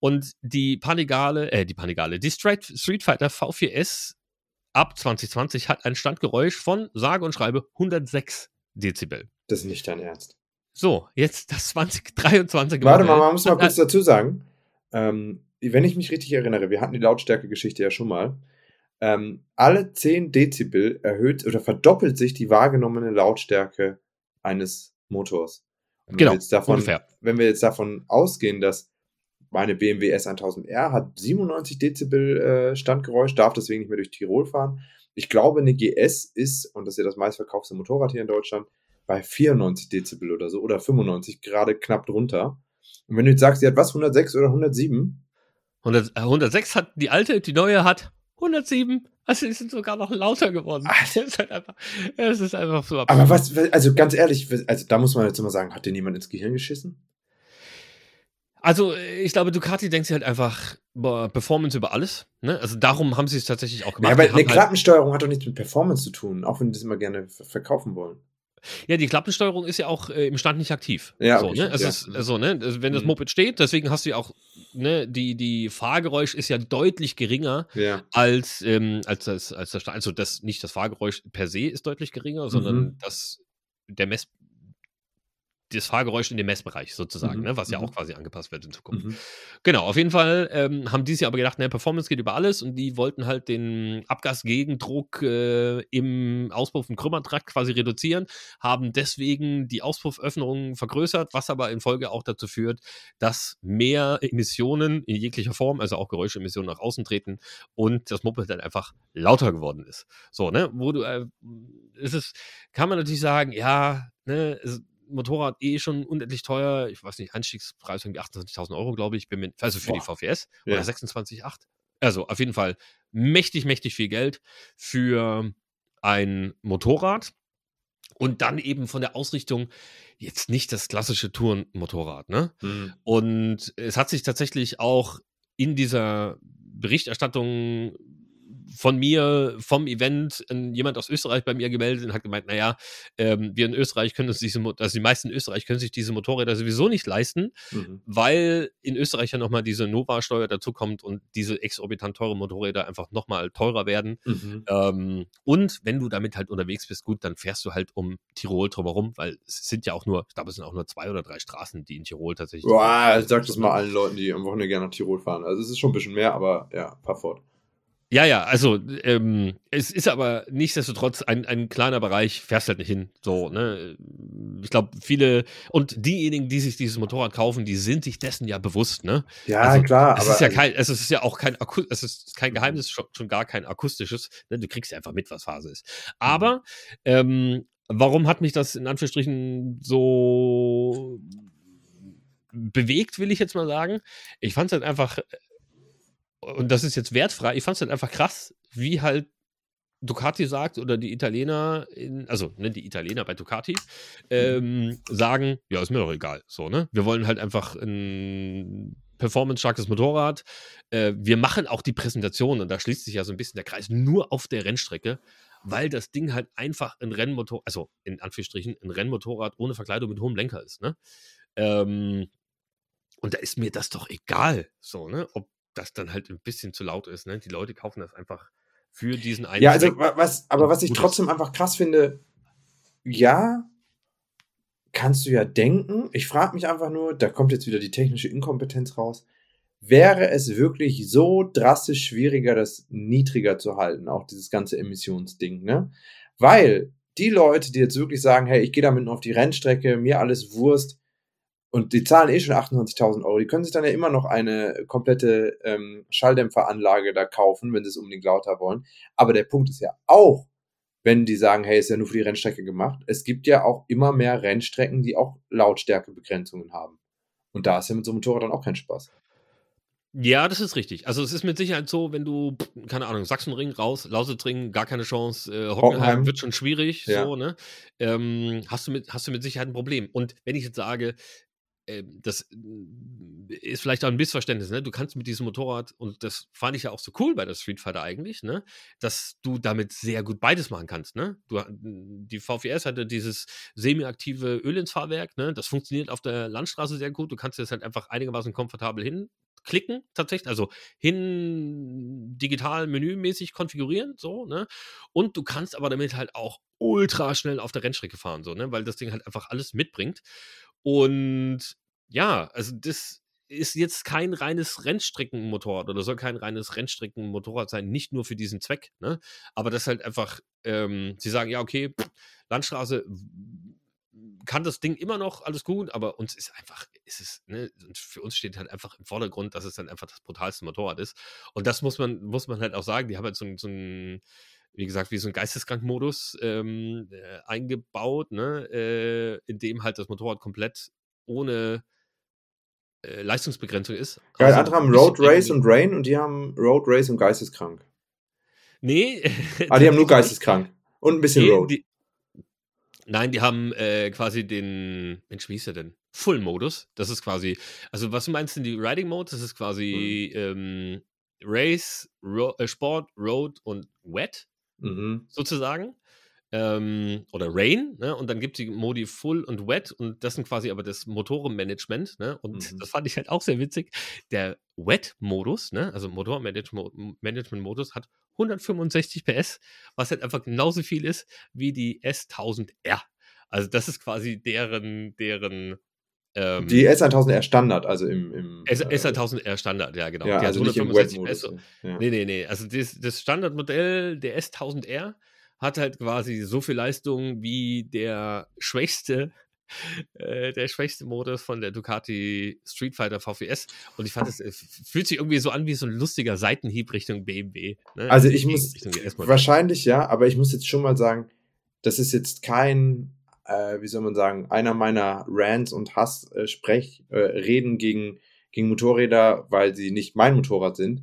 Und die Panigale, äh, die Panigale, die Street, Street Fighter V4S ab 2020 hat ein Standgeräusch von, sage und schreibe, 106 Dezibel. Das ist nicht dein Ernst. So, jetzt das 2023 Warte mal, man muss mal kurz dazu sagen. Ähm, wenn ich mich richtig erinnere, wir hatten die Lautstärke-Geschichte ja schon mal. Ähm, alle 10 Dezibel erhöht oder verdoppelt sich die wahrgenommene Lautstärke eines Motors. Und wenn Genau, wir jetzt davon, ungefähr. Wenn wir jetzt davon ausgehen, dass meine BMW S1000R hat 97 Dezibel äh, Standgeräusch, darf deswegen nicht mehr durch Tirol fahren. Ich glaube, eine GS ist, und das ist ja das meistverkaufte Motorrad hier in Deutschland, bei 94 Dezibel oder so, oder 95, gerade knapp drunter. Und wenn du jetzt sagst, sie hat was, 106 oder 107? 100, äh, 106 hat die alte, die neue hat 107. Also die sind sogar noch lauter geworden. Es ist halt einfach, es ist einfach so Aber was, also ganz ehrlich, also da muss man jetzt immer sagen, hat dir niemand ins Gehirn geschissen? Also, äh, ich glaube, Ducati denkt sich halt einfach boah, Performance über alles. Ne? Also, darum haben sie es tatsächlich auch gemacht. Ja, aber eine halt, Klappensteuerung hat doch nichts mit Performance zu tun, auch wenn die das immer gerne ver- verkaufen wollen. Ja, die Klappensteuerung ist ja auch äh, im Stand nicht aktiv. Ja, so, okay, ne? Also, ja. es, also, ne? also, wenn das Mhm. Moped steht, deswegen hast du ja auch, ne, die, die Fahrgeräusch ist ja deutlich geringer Ja. als, ähm, als das, als das, also das, nicht das Fahrgeräusch per se ist deutlich geringer, sondern Mhm. das, der Mess, das Fahrgeräusch in dem Messbereich sozusagen, Mhm, ne, was ja mhm. auch quasi angepasst wird in Zukunft. Mhm. Genau, auf jeden Fall ähm, haben die sich aber gedacht, ne, Performance geht über alles und die wollten halt den Abgasgegendruck äh, im Auspuff- und Krümmertrakt quasi reduzieren, haben deswegen die Auspufföffnungen vergrößert, was aber in Folge auch dazu führt, dass mehr Emissionen in jeglicher Form, also auch Geräuschemissionen nach außen treten und das Moped dann einfach lauter geworden ist. So, ne, wo du, äh, ist es, kann man natürlich sagen, ja, ne, es, Motorrad eh schon unendlich teuer. Ich weiß nicht, Einstiegspreis irgendwie 28.000 Euro, glaube ich. Bin mir, also für die Boah. VVS Ja. oder 26,8. Also auf jeden Fall mächtig, mächtig viel Geld für ein Motorrad. Und dann eben von der Ausrichtung jetzt nicht das klassische Tourenmotorrad, ne? Mhm. Und es hat sich tatsächlich auch in dieser Berichterstattung von mir, vom Event, jemand aus Österreich bei mir gemeldet und hat gemeint, naja, ähm, wir in Österreich können uns diese, also die meisten in Österreich können sich diese Motorräder sowieso nicht leisten, mhm. weil in Österreich ja nochmal diese Nova-Steuer dazukommt und diese exorbitant teure Motorräder einfach nochmal teurer werden. Mhm. Ähm, und wenn du damit halt unterwegs bist, gut, dann fährst du halt um Tirol drumherum, weil es sind ja auch nur, ich glaube, es sind auch nur zwei oder drei Straßen, die in Tirol tatsächlich. Boah, sag das mal allen Leuten, die am Wochenende gerne nach Tirol fahren. Also es ist schon ein bisschen mehr, aber ja, fahr fort. Ja, ja, also ähm, es ist aber nichtsdestotrotz ein, ein kleiner Bereich, fährst halt nicht hin. So, ne? Ich glaube, viele und diejenigen, die sich dieses Motorrad kaufen, die sind sich dessen ja bewusst, ne? Ja, also, klar. Es ist ja kein, es ist ja auch kein Akku es ist kein Geheimnis, schon, schon gar kein akustisches. Ne? Du kriegst ja einfach mit, was Phase ist. Aber ähm, warum hat mich das in Anführungsstrichen so bewegt, will ich jetzt mal sagen? Ich fand es halt einfach und das ist jetzt wertfrei, ich fand es halt einfach krass, wie halt Ducati sagt oder die Italiener, in, also ne, die Italiener bei Ducati, mhm. ähm, sagen, ja, ist mir doch egal. So, ne? Wir wollen halt einfach ein performance-starkes Motorrad. Äh, wir machen auch die Präsentation, und da schließt sich ja so ein bisschen der Kreis, nur auf der Rennstrecke, weil das Ding halt einfach ein Rennmotor, also in Anführungsstrichen, ein Rennmotorrad ohne Verkleidung mit hohem Lenker ist, ne? Ähm, und da ist mir das doch egal, so, ne? Ob das dann halt ein bisschen zu laut ist. Ne? Die Leute kaufen das einfach für diesen einen. Ja, also was, aber was ich trotzdem einfach krass finde, ja, kannst du ja denken. Ich frage mich einfach nur, da kommt jetzt wieder die technische Inkompetenz raus. Wäre es wirklich so drastisch schwieriger, das niedriger zu halten, auch dieses ganze Emissionsding, ne? Weil die Leute, die jetzt wirklich sagen, hey, ich gehe damit nur auf die Rennstrecke, mir alles Wurst, und die zahlen eh schon 28.000 Euro. Die können sich dann ja immer noch eine komplette ähm, Schalldämpferanlage da kaufen, wenn sie es unbedingt lauter wollen. Aber der Punkt ist ja auch, wenn die sagen, hey, ist ja nur für die Rennstrecke gemacht. Es gibt ja auch immer mehr Rennstrecken, die auch Lautstärkebegrenzungen haben. Und da ist ja mit so einem Motorrad dann auch kein Spaß. Ja, das ist richtig. Also es ist mit Sicherheit so, wenn du, keine Ahnung, Sachsenring raus, Lausitzring, gar keine Chance, äh, Hockenheim, Hockenheim wird schon schwierig, ja. so, ne? Ähm, hast, du mit, hast du mit Sicherheit ein Problem. Und wenn ich jetzt sage, das äh, ist vielleicht auch ein Missverständnis, ne? Du kannst mit diesem Motorrad, und das fand ich ja auch so cool bei der Street Fighter eigentlich, ne? Dass du damit sehr gut beides machen kannst, ne? Du, die VVS hatte dieses semi-aktive Öl ins Fahrwerk, ne? Das funktioniert auf der Landstraße sehr gut. Du kannst das halt einfach einigermaßen komfortabel hinklicken, tatsächlich, also hin digital menümäßig konfigurieren, so, ne? Und du kannst aber damit halt auch ultra schnell auf der Rennstrecke fahren, so, ne? Weil das Ding halt einfach alles mitbringt. Und ja, also das ist jetzt kein reines Rennstreckenmotorrad oder soll kein reines Rennstreckenmotorrad sein, nicht nur für diesen Zweck. Ne? Aber das halt einfach, ähm, sie sagen, ja, okay, Landstraße kann das Ding immer noch alles gut, aber uns ist einfach, ist es, ne, für uns steht halt einfach im Vordergrund, dass es dann einfach das brutalste Motorrad ist. Und das muss man, muss man halt auch sagen, die haben halt so, so ein wie gesagt, wie so ein Geisteskrank-Modus ähm, äh, eingebaut, ne? Äh, in dem halt das Motorrad komplett ohne äh, Leistungsbegrenzung ist. Ja, also, andere haben Road Race und Rain und die haben Road Race und Geisteskrank. Nee. ah, die haben nur Geisteskrank. Und ein bisschen nee, Road. Die, nein, die haben äh, quasi den, Mensch, wie hieß der denn? Full-Modus. Das ist quasi, also was meinst du die Riding Mode? Das ist quasi hm. ähm, Race, Ro äh, Sport, Road und Wet mhm. sozusagen. Ähm, oder Rain, ne? Und dann gibt es die Modi Full und Wet und das sind quasi aber das Motorenmanagement, ne? Und mhm. das fand ich halt auch sehr witzig. Der Wet-Modus, ne? Also Motormanagement-Modus hat 165 PS, was halt einfach genauso viel ist wie die S1000R. Also das ist quasi deren, deren ähm, die S1000R Standard, also im. im S, äh, S1000R Standard, ja, genau. Ja, die also nicht im. Ja. Nee, nee, nee. Also das, das Standardmodell der S1000R hat halt quasi so viel Leistung wie der schwächste äh, der schwächste Modus von der Ducati Street Fighter VVS. Und ich fand, es fühlt sich irgendwie so an wie so ein lustiger Seitenhieb Richtung BMW. Ne? Also ich muss, wahrscheinlich ja, aber ich muss jetzt schon mal sagen, das ist jetzt kein äh, wie soll man sagen, einer meiner Rants und Hass-Sprechreden äh, gegen, gegen Motorräder, weil sie nicht mein Motorrad sind,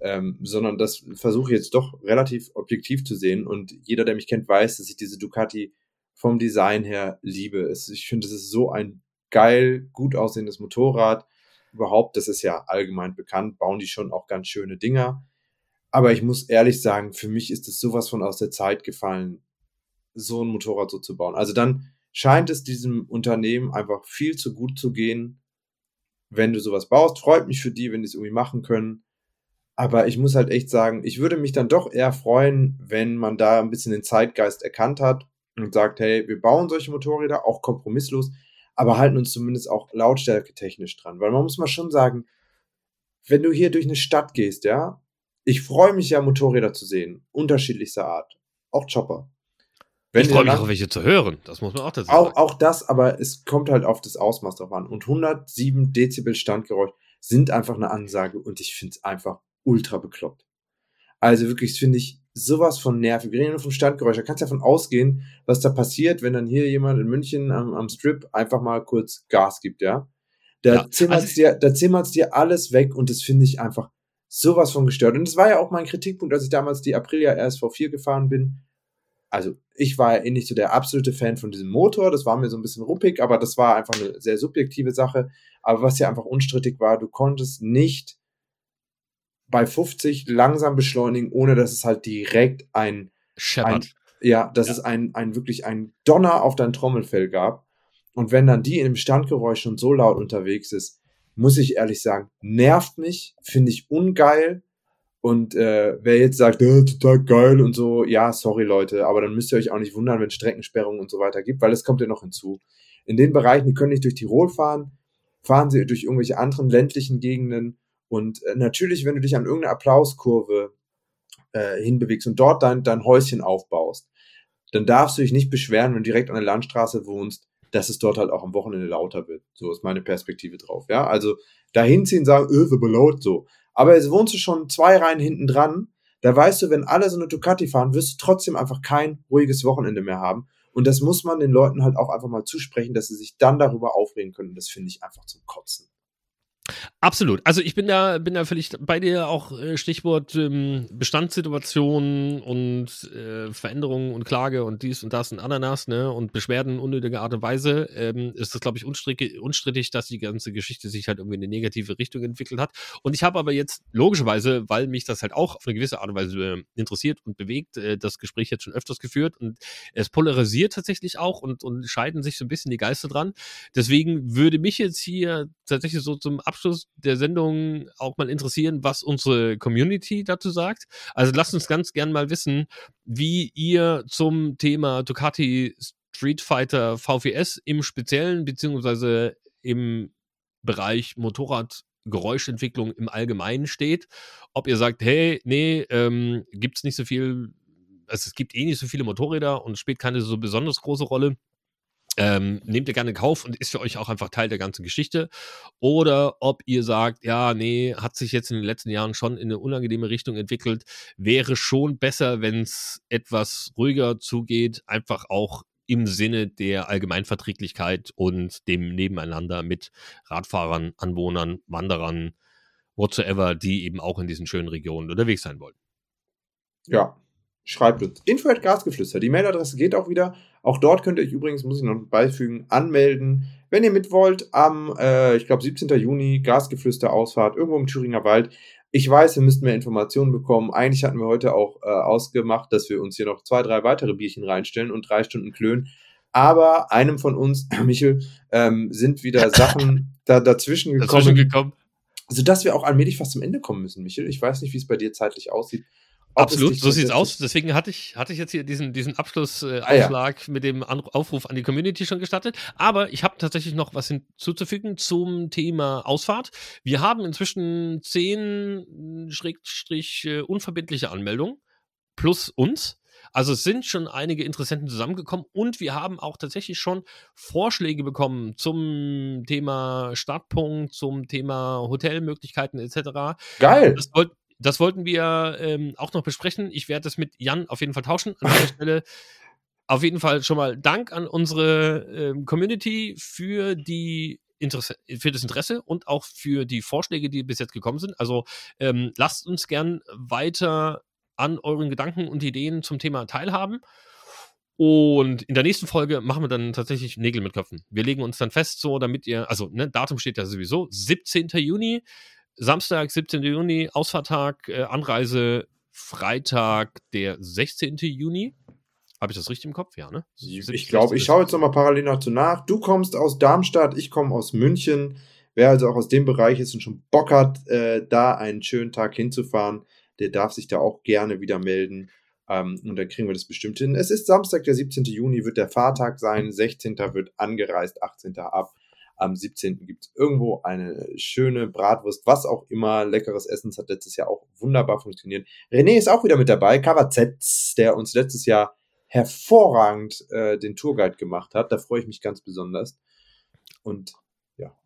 ähm, sondern das versuche ich jetzt doch relativ objektiv zu sehen. Und jeder, der mich kennt, weiß, dass ich diese Ducati vom Design her liebe. Es, ich finde, es ist so ein geil, gut aussehendes Motorrad. Überhaupt, das ist ja allgemein bekannt, bauen die schon auch ganz schöne Dinger. Aber ich muss ehrlich sagen, für mich ist es sowas von aus der Zeit gefallen, so ein Motorrad so zu bauen. Also dann scheint es diesem Unternehmen einfach viel zu gut zu gehen, wenn du sowas baust. Freut mich für die, wenn die es irgendwie machen können. Aber ich muss halt echt sagen, ich würde mich dann doch eher freuen, wenn man da ein bisschen den Zeitgeist erkannt hat und sagt, hey, wir bauen solche Motorräder, auch kompromisslos, aber halten uns zumindest auch lautstärke technisch dran. Weil man muss mal schon sagen, wenn du hier durch eine Stadt gehst, ja, ich freue mich ja, Motorräder zu sehen, unterschiedlichster Art, auch Chopper. Wenn ich freue mich auch, welche zu hören. Das muss man auch dazu auch, sagen. Auch das, aber es kommt halt auf das Ausmaß drauf an. Und 107 Dezibel Standgeräusch sind einfach eine Ansage und ich finde es einfach ultra bekloppt. Also wirklich, finde ich sowas von nervig. Wir reden nur vom Standgeräusch. Da kannst du davon ausgehen, was da passiert, wenn dann hier jemand in München am, am Strip einfach mal kurz Gas gibt, ja. Da ja, zimmert's also dir, da zimmert's dir alles weg und das finde ich einfach sowas von gestört. Und das war ja auch mein Kritikpunkt, als ich damals die Aprilia RSV4 gefahren bin also ich war ja eh nicht so der absolute Fan von diesem Motor, das war mir so ein bisschen ruppig, aber das war einfach eine sehr subjektive Sache. Aber was ja einfach unstrittig war, du konntest nicht bei 50 langsam beschleunigen, ohne dass es halt direkt ein, ein ja, dass ja. es ein, ein wirklich ein Donner auf dein Trommelfell gab. Und wenn dann die in dem Standgeräusch schon so laut unterwegs ist, muss ich ehrlich sagen, nervt mich, finde ich ungeil und äh, wer jetzt sagt, äh, total geil und so, ja, sorry Leute, aber dann müsst ihr euch auch nicht wundern, wenn Streckensperrungen und so weiter gibt, weil es kommt ja noch hinzu. In den Bereichen, die können nicht durch Tirol fahren, fahren sie durch irgendwelche anderen ländlichen Gegenden und äh, natürlich, wenn du dich an irgendeine Applauskurve äh, hinbewegst und dort dein, dein Häuschen aufbaust, dann darfst du dich nicht beschweren, wenn du direkt an der Landstraße wohnst, dass es dort halt auch am Wochenende lauter wird. So ist meine Perspektive drauf. Ja, also dahin ziehen, sagen, öh, so laut, so. Aber jetzt wohnst du schon zwei Reihen hinten dran. Da weißt du, wenn alle so eine Ducati fahren, wirst du trotzdem einfach kein ruhiges Wochenende mehr haben. Und das muss man den Leuten halt auch einfach mal zusprechen, dass sie sich dann darüber aufregen können. Das finde ich einfach zum Kotzen. Absolut. Also ich bin da, bin da völlig bei dir auch äh, Stichwort ähm, Bestandssituation und äh, Veränderungen und Klage und dies und das und Ananas, ne? Und Beschwerden unnötiger Art und Weise. Ähm, ist das, glaube ich, unstrittig, dass die ganze Geschichte sich halt irgendwie in eine negative Richtung entwickelt hat. Und ich habe aber jetzt logischerweise, weil mich das halt auch auf eine gewisse Art und Weise äh, interessiert und bewegt, äh, das Gespräch jetzt schon öfters geführt und es polarisiert tatsächlich auch und, und scheiden sich so ein bisschen die Geister dran. Deswegen würde mich jetzt hier tatsächlich so zum Abschluss Abschluss der Sendung auch mal interessieren, was unsere Community dazu sagt. Also lasst uns ganz gern mal wissen, wie ihr zum Thema Ducati Street Fighter VVS im Speziellen beziehungsweise im Bereich Motorradgeräuschentwicklung im Allgemeinen steht. Ob ihr sagt, hey, nee, ähm, gibt es nicht so viel, also es gibt eh nicht so viele Motorräder und spielt keine so besonders große Rolle ähm, nehmt ihr gerne in Kauf und ist für euch auch einfach Teil der ganzen Geschichte. Oder ob ihr sagt, ja, nee, hat sich jetzt in den letzten Jahren schon in eine unangenehme Richtung entwickelt, wäre schon besser, wenn es etwas ruhiger zugeht, einfach auch im Sinne der Allgemeinverträglichkeit und dem Nebeneinander mit Radfahrern, Anwohnern, Wanderern, whatsoever, die eben auch in diesen schönen Regionen unterwegs sein wollen. Ja, schreibt uns. Info at Gasgeflüster. Die Mailadresse geht auch wieder. Auch dort könnt ihr euch übrigens, muss ich noch beifügen, anmelden. Wenn ihr mit wollt, am, äh, ich glaube, 17. Juni, Gasgeflüster Ausfahrt, irgendwo im Thüringer Wald. Ich weiß, wir müssten mehr Informationen bekommen. Eigentlich hatten wir heute auch äh, ausgemacht, dass wir uns hier noch zwei, drei weitere Bierchen reinstellen und drei Stunden klönen. Aber einem von uns, Michel, ähm, sind wieder Sachen da, dazwischen gekommen. Dazwischen gekommen. Sodass wir auch allmählich fast zum Ende kommen müssen, Michel. Ich weiß nicht, wie es bei dir zeitlich aussieht. Absolut, so sieht's aus. Deswegen hatte ich, hatte ich jetzt hier diesen, diesen Abschlussaufschlag äh, ah, ja. mit dem Aufruf an die Community schon gestartet. Aber ich habe tatsächlich noch was hinzuzufügen zum Thema Ausfahrt. Wir haben inzwischen zehn Schrägstrich äh, unverbindliche Anmeldungen plus uns. Also es sind schon einige Interessenten zusammengekommen und wir haben auch tatsächlich schon Vorschläge bekommen zum Thema Startpunkt, zum Thema Hotelmöglichkeiten etc. Geil. Das, das wollten wir ähm, auch noch besprechen. Ich werde das mit Jan auf jeden Fall tauschen an dieser Stelle. Auf jeden Fall schon mal Dank an unsere ähm, Community für die Interesse, für das Interesse und auch für die Vorschläge, die bis jetzt gekommen sind. Also ähm, lasst uns gern weiter an euren Gedanken und Ideen zum Thema teilhaben. Und in der nächsten Folge machen wir dann tatsächlich Nägel mit Köpfen. Wir legen uns dann fest, so damit ihr, also ne, Datum steht ja sowieso, 17. Juni. Samstag, 17. Juni, Ausfahrttag, äh, Anreise Freitag, der 16. Juni. Habe ich das richtig im Kopf? Ja, ne? Ich glaube, ich schaue jetzt nochmal parallel dazu nach. Du kommst aus Darmstadt, ich komme aus München. Wer also auch aus dem Bereich ist und schon Bock hat, äh, da einen schönen Tag hinzufahren, der darf sich da auch gerne wieder melden. Ähm, und dann kriegen wir das bestimmt hin. Es ist Samstag, der 17. Juni, wird der Fahrtag sein. 16. wird angereist, 18. ab. Am 17. gibt es irgendwo eine schöne Bratwurst, was auch immer, leckeres Essen. Das hat letztes Jahr auch wunderbar funktioniert. René ist auch wieder mit dabei, KWZ, der uns letztes Jahr hervorragend äh, den Tourguide gemacht hat. Da freue ich mich ganz besonders. Und ja.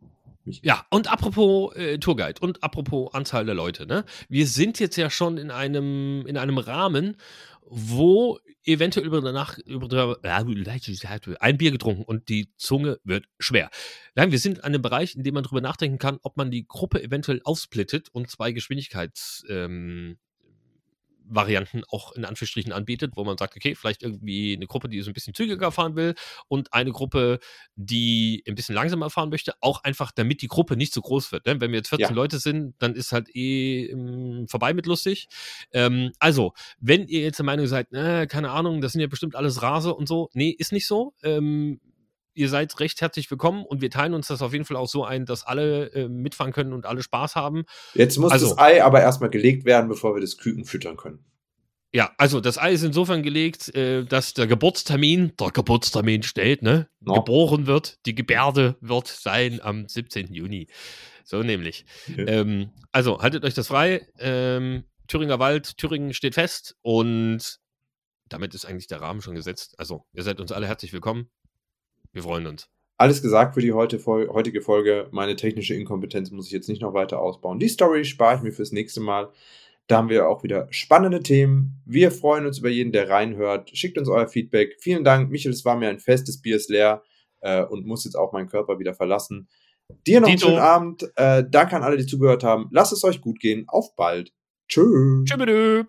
Ja, und apropos äh, Tourguide und apropos Anzahl der Leute, ne? Wir sind jetzt ja schon in einem, in einem Rahmen, wo eventuell über der Nacht über ein Bier getrunken und die Zunge wird schwer. Nein, wir sind an einem Bereich, in dem man darüber nachdenken kann, ob man die Gruppe eventuell aufsplittet und zwei Geschwindigkeits ähm, Varianten auch in Anführungsstrichen anbietet, wo man sagt, okay, vielleicht irgendwie eine Gruppe, die so ein bisschen zügiger fahren will und eine Gruppe, die ein bisschen langsamer fahren möchte, auch einfach, damit die Gruppe nicht so groß wird. Ne? Wenn wir jetzt 14 ja. Leute sind, dann ist halt eh ähm, vorbei mit lustig. Ähm, also, wenn ihr jetzt der Meinung seid, äh, keine Ahnung, das sind ja bestimmt alles Rase und so, nee, ist nicht so. Ähm, ihr seid recht herzlich willkommen und wir teilen uns das auf jeden Fall auch so ein, dass alle äh, mitfahren können und alle Spaß haben. Jetzt muss also, das Ei aber erstmal gelegt werden, bevor wir das Küken füttern können. Ja, also das Ei ist insofern gelegt, äh, dass der Geburtstermin, der Geburtstermin steht, ne? No. Geboren wird, die Gebärde wird sein am 17. Juni. So nämlich. Okay. Ähm, also haltet euch das frei. Ähm, Thüringer Wald, Thüringen steht fest und damit ist eigentlich der Rahmen schon gesetzt. Also ihr seid uns alle herzlich willkommen. Wir freuen uns. Alles gesagt für die heutige Folge. Meine technische Inkompetenz muss ich jetzt nicht noch weiter ausbauen. Die Story spare ich mir fürs nächste Mal. Da haben wir auch wieder spannende Themen. Wir freuen uns über jeden, der reinhört. Schickt uns euer Feedback. Vielen Dank, Michael. Es war mir ein festes Bier ist leer äh, und muss jetzt auch meinen Körper wieder verlassen. Dir noch Dito. einen schönen Abend. Äh, danke an alle, die zugehört haben. Lasst es euch gut gehen. Auf bald. Tschüss. Tschüss.